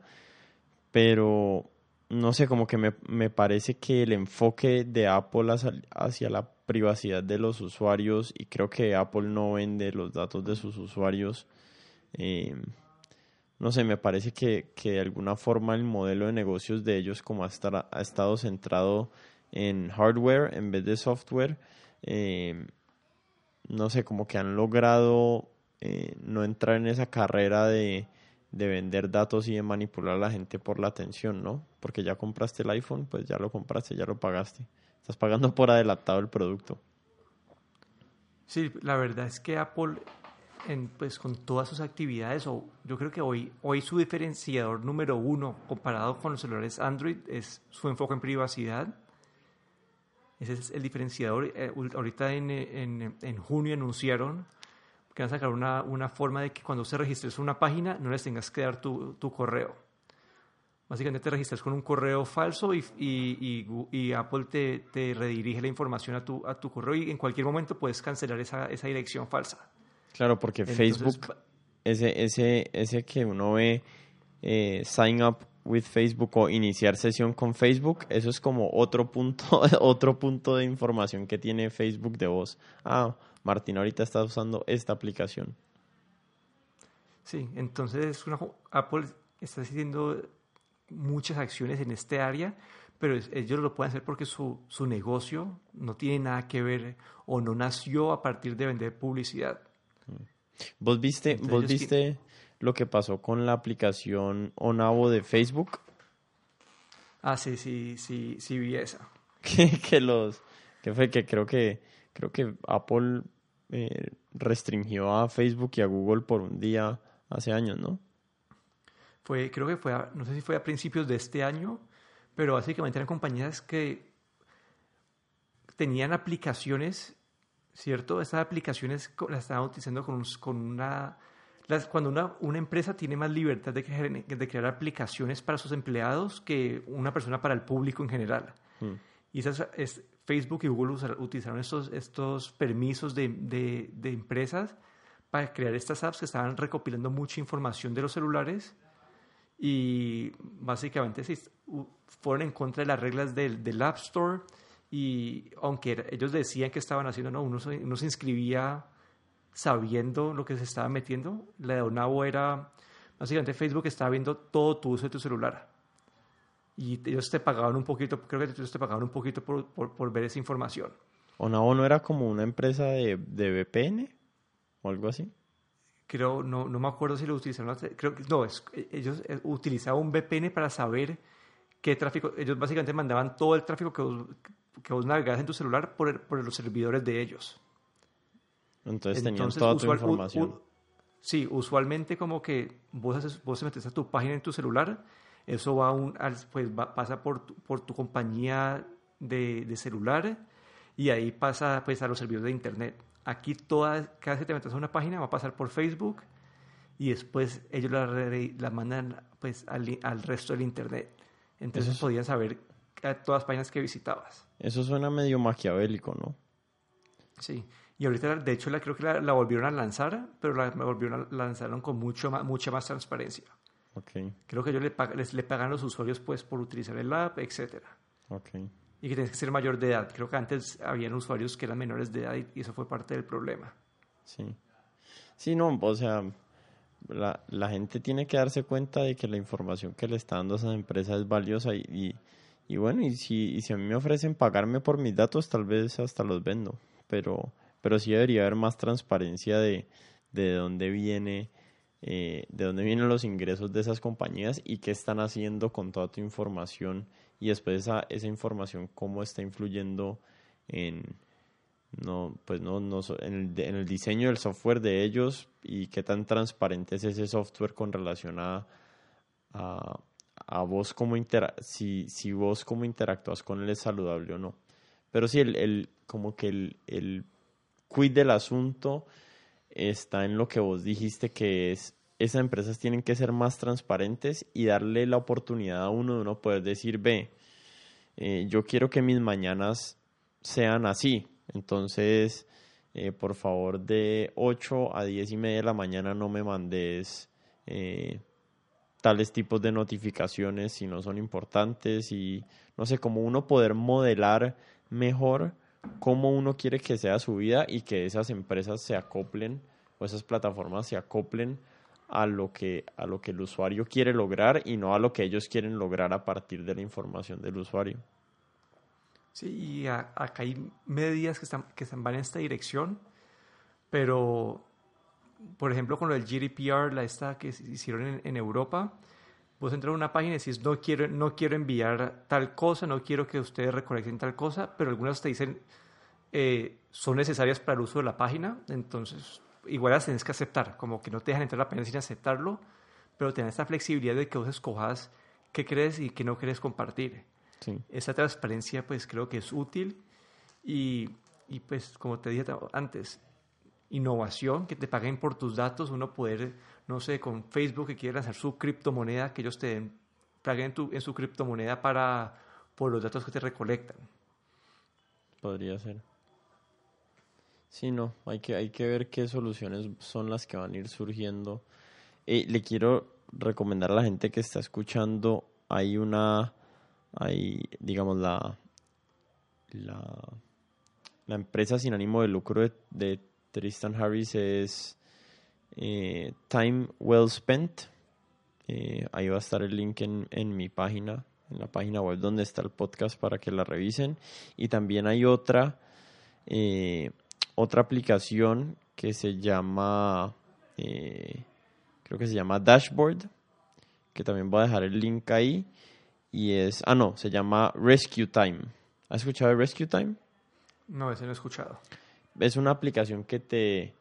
Pero no sé, como que me, me parece que el enfoque de Apple hacia, la privacidad de los usuarios y creo que Apple no vende los datos de sus usuarios. Eh, no sé, me parece que, de alguna forma el modelo de negocios de ellos como ha, ha estado centrado en hardware en vez de software, eh, no sé, como que han logrado eh, no entrar en esa carrera de, de vender datos y de manipular a la gente por la atención, ¿no? Porque ya compraste el iPhone, pues ya lo compraste, ya lo pagaste. Estás pagando por adelantado el producto.
Sí, la verdad es que Apple en, pues, con todas sus actividades, o yo creo que hoy, hoy su diferenciador número uno comparado con los celulares Android es su enfoque en privacidad. Ese es el diferenciador. Eh, ahorita en, en, en, junio anunciaron que van a sacar una, una forma de que cuando se registres una página no les tengas que dar tu, tu correo. Básicamente te registras con un correo falso y, y, y, Apple te, te, redirige la información a tu, a tu correo y en cualquier momento puedes cancelar esa, esa dirección falsa.
Claro, porque Facebook, ese, ese, ese que uno ve, eh, sign up with Facebook o iniciar sesión con Facebook, eso es como otro punto, otro punto de información que tiene Facebook de vos. Ah, Martín ahorita está usando esta aplicación.
Sí, entonces una, Apple está haciendo muchas acciones en este área, pero ellos lo pueden hacer porque su, su negocio no tiene nada que ver o no nació a partir de vender publicidad.
¿Vos viste, ¿vos viste lo que pasó con la aplicación Onavo de Facebook?
Ah, sí, sí, sí, sí vi esa.
que, los, que fue que creo que, creo que Apple eh, restringió a Facebook y a Google por un día hace años, ¿no?
fue, creo que fue, no sé si fue a principios de este año, pero básicamente eran compañías que tenían aplicaciones, ¿cierto? Estas aplicaciones las estaban utilizando con, con una... Las, cuando una, una, empresa tiene más libertad de, de, crear aplicaciones para sus empleados que una persona para el público en general. Mm. Y esas, es, Facebook y Google utilizaron estos, estos permisos de, de, de empresas para crear estas apps que estaban recopilando mucha información de los celulares y básicamente fueron en contra de las reglas del, del App Store y aunque ellos decían que estaban haciendo, no, uno, uno se inscribía sabiendo lo que se estaba metiendo. La de Onavo era, básicamente Facebook estaba viendo todo tu uso de tu celular. Y ellos te pagaban un poquito, creo que ellos te pagaban un poquito por, por, ver esa información.
¿Onavo no era como una empresa de, de VPN o algo así?
creo, no, no me acuerdo si lo utilizaron, creo que no, es, ellos eh, utilizaban un VPN para saber qué tráfico, ellos básicamente mandaban todo el tráfico que vos, que vos navegabas en tu celular por, por los servidores de ellos.
Entonces, tenían toda tu información.
sí, usualmente como que vos, haces, vos metes a tu página en tu celular, eso va un, pues pasa por tu, por tu compañía de, de celular y ahí pasa pues a los servidores de internet. Aquí toda, cada vez que te metes a una página va a pasar por Facebook y después ellos la, mandan pues al, al, resto del internet. Entonces podían saber todas las páginas que visitabas.
Eso suena medio maquiavélico, ¿no?
Sí. Y ahorita, de hecho, la, creo que la, volvieron a lanzar, pero la, volvieron a lanzaron con mucho mucha más transparencia.
Okay.
Creo que ellos le, les, le pagan a los usuarios pues por utilizar el app, etcétera.
Okay
y que tienes que ser mayor de edad. Creo que antes habían usuarios que eran menores de edad y eso fue parte del problema.
Sí. Sí, no, o sea, la, la gente tiene que darse cuenta de que la información que le está dando a esa empresa es valiosa y, y, bueno, y si, y si a mí me ofrecen pagarme por mis datos, tal vez hasta los vendo, pero, pero sí debería haber más transparencia de, de dónde viene. Eh, de dónde vienen los ingresos de esas compañías y qué están haciendo con toda tu información y después esa, esa información cómo está influyendo en no pues no, no en, el, en, el, diseño del software de ellos y qué tan transparente es ese software con relación a, a, vos como intera si, si vos como interactúas con él es saludable o no pero sí el, el como que el, el quid del asunto está en lo que vos dijiste que es esas empresas tienen que ser más transparentes y darle la oportunidad a uno de uno poder decir, ve, eh, yo quiero que mis mañanas sean así. Entonces, eh, por favor, de 8 a 10 y media de la mañana no me mandes eh, tales tipos de notificaciones si no son importantes y no sé, cómo uno poder modelar mejor cómo uno quiere que sea su vida y que esas empresas se acoplen o esas plataformas se acoplen a lo que a lo que el usuario quiere lograr y no a lo que ellos quieren lograr a partir de la información del usuario.
Sí, y acá hay medidas que están que están van en esta dirección, pero por ejemplo con lo del GDPR, la esta que hicieron en, Europa, vos entras a una página y decís no quiero no quiero enviar tal cosa, no quiero que ustedes recolecten tal cosa, pero algunas te dicen eh, son necesarias para el uso de la página, entonces igual las tienes que aceptar, como que no te dejan entrar a la página sin aceptarlo, pero tener esta flexibilidad de que vos escojas qué crees y qué no quieres compartir.
Sí.
Esa transparencia pues creo que es útil y, y pues como te dije antes, innovación, que te paguen por tus datos, uno poder, no sé, con Facebook que quiere lanzar su criptomoneda, que ellos te den, paguen tu, en su criptomoneda para, por los datos que te recolectan.
Podría ser. Sí, no, hay que, hay que ver qué soluciones son las que van a ir surgiendo. Eh, le quiero recomendar a la gente que está escuchando, hay una, hay, digamos, la, la, la empresa sin ánimo de lucro de, Tristan Harris es eh, Time Well Spent. Eh, ahí va a estar el link en, en mi página, en la página web donde está el podcast para que la revisen. Y también hay otra, eh, otra aplicación que se llama, creo que se llama Dashboard, que también voy a dejar el link ahí. Y es, ah no, se llama Rescue Time. ¿Has escuchado de Rescue Time?
No, ese no he escuchado
es una aplicación que te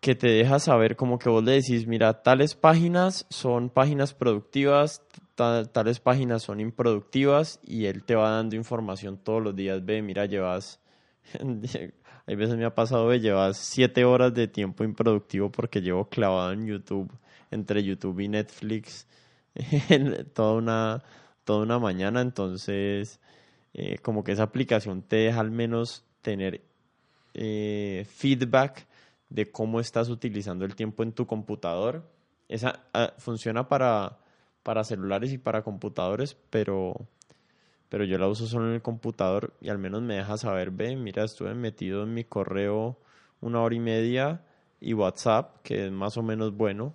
que te deja saber como que vos le decís, mira, tales páginas son páginas productivas, tales páginas son improductivas y él te va dando información todos los días, ve, mira, llevas, hay veces me ha pasado, ve, llevas siete horas de tiempo improductivo porque llevo clavado en YouTube, entre YouTube y Netflix, toda una, toda una mañana, entonces eh, como que esa aplicación te deja al menos tener eh, feedback de cómo estás utilizando el tiempo en tu computador. Esa ah, funciona para, para celulares y para computadores, pero, pero yo la uso solo en el computador y al menos me deja saber, ve, mira, estuve metido en mi correo una hora y media y WhatsApp, que es más o menos bueno,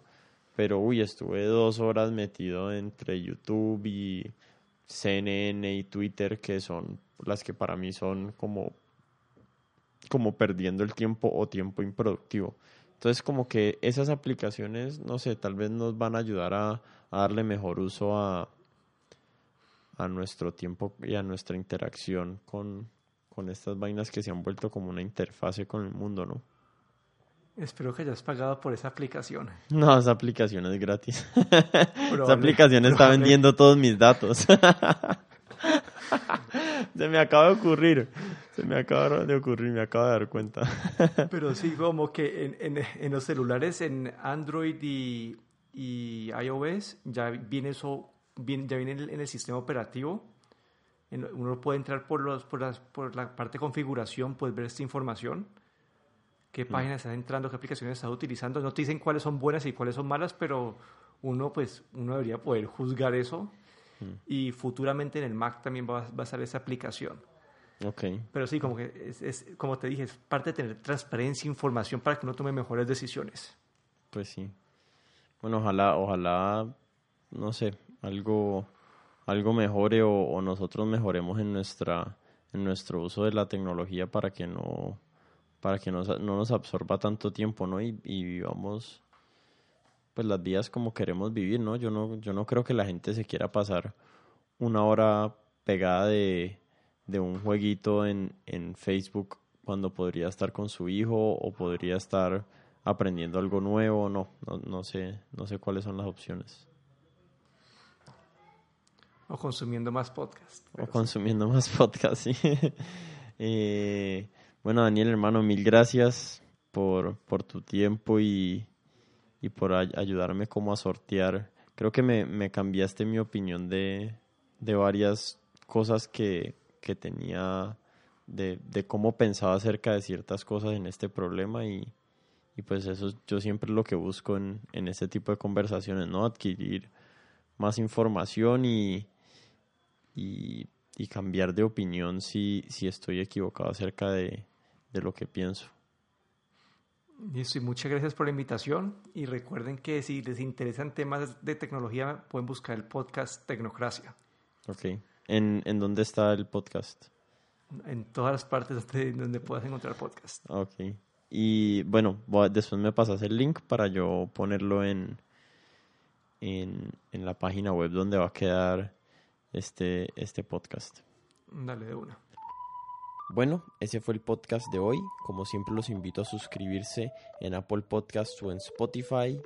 pero uy, estuve dos horas metido entre YouTube y CNN y Twitter, que son las que para mí son como como perdiendo el tiempo o tiempo improductivo. Entonces como que esas aplicaciones, no sé, tal vez nos van a ayudar a, darle mejor uso a, a nuestro tiempo y a nuestra interacción con, con estas vainas que se han vuelto como una interfase con el mundo, ¿no?
Espero que hayas pagado por esa aplicación.
No, esa aplicación es gratis. esa aplicación está vendiendo todos mis datos. Se me acaba de ocurrir. Se me acaba de ocurrir, me acabo de dar cuenta.
Pero sí, como que en, en, en los celulares, en Android y, y, iOS, ya viene eso, ya viene en el, sistema operativo. Uno puede entrar por, los, por, las, por la parte de configuración, puedes ver esta información. Qué mm. páginas están entrando, qué aplicaciones estás utilizando. No te dicen cuáles son buenas y cuáles son malas, pero uno, pues, uno debería poder juzgar eso y futuramente en el Mac también va, a estar esa aplicación.
Okay.
Pero sí, como que es, como te dije, es parte de tener transparencia, información para que uno tome mejores decisiones.
Pues sí. Bueno, ojalá, ojalá, no sé, algo, algo mejore o, nosotros mejoremos en nuestra, en nuestro uso de la tecnología para que no, para que no, no nos absorba tanto tiempo, ¿no? Y, y vivamos pues las vidas como queremos vivir, ¿no? Yo no, yo no creo que la gente se quiera pasar una hora pegada de, un jueguito en, en Facebook cuando podría estar con su hijo o podría estar aprendiendo algo nuevo, no, no, no sé, no sé cuáles son las opciones.
O consumiendo más podcast.
O consumiendo más podcast, sí. Eh, bueno, Daniel, hermano, mil gracias por, por tu tiempo y, y por ayudarme como a sortear. Creo que me, me cambiaste mi opinión de, de varias cosas que, que tenía, de, de, cómo pensaba acerca de ciertas cosas en este problema y, y pues eso yo siempre lo que busco en, en este tipo de conversaciones, ¿no? Adquirir más información y, y, y cambiar de opinión si, si estoy equivocado acerca de, de lo que pienso.
Listo, y muchas gracias por la invitación. Y recuerden que si les interesan temas de tecnología, pueden buscar el podcast Tecnocracia.
Ok. ¿En, en dónde está el podcast?
En todas las partes donde puedas encontrar podcast.
Ok. Y bueno, después me pasas el link para yo ponerlo en, en, en la página web donde va a quedar este, este podcast.
Dale de una.
Bueno, ese fue el podcast de hoy. Como siempre los invito a suscribirse en Apple Podcast o en Spotify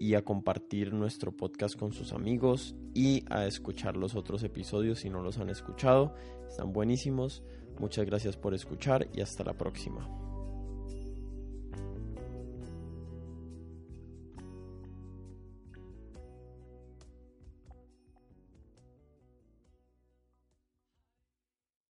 y a compartir nuestro podcast con sus amigos y a escuchar los otros episodios si no los han escuchado. Están buenísimos. Muchas gracias por escuchar y hasta la próxima.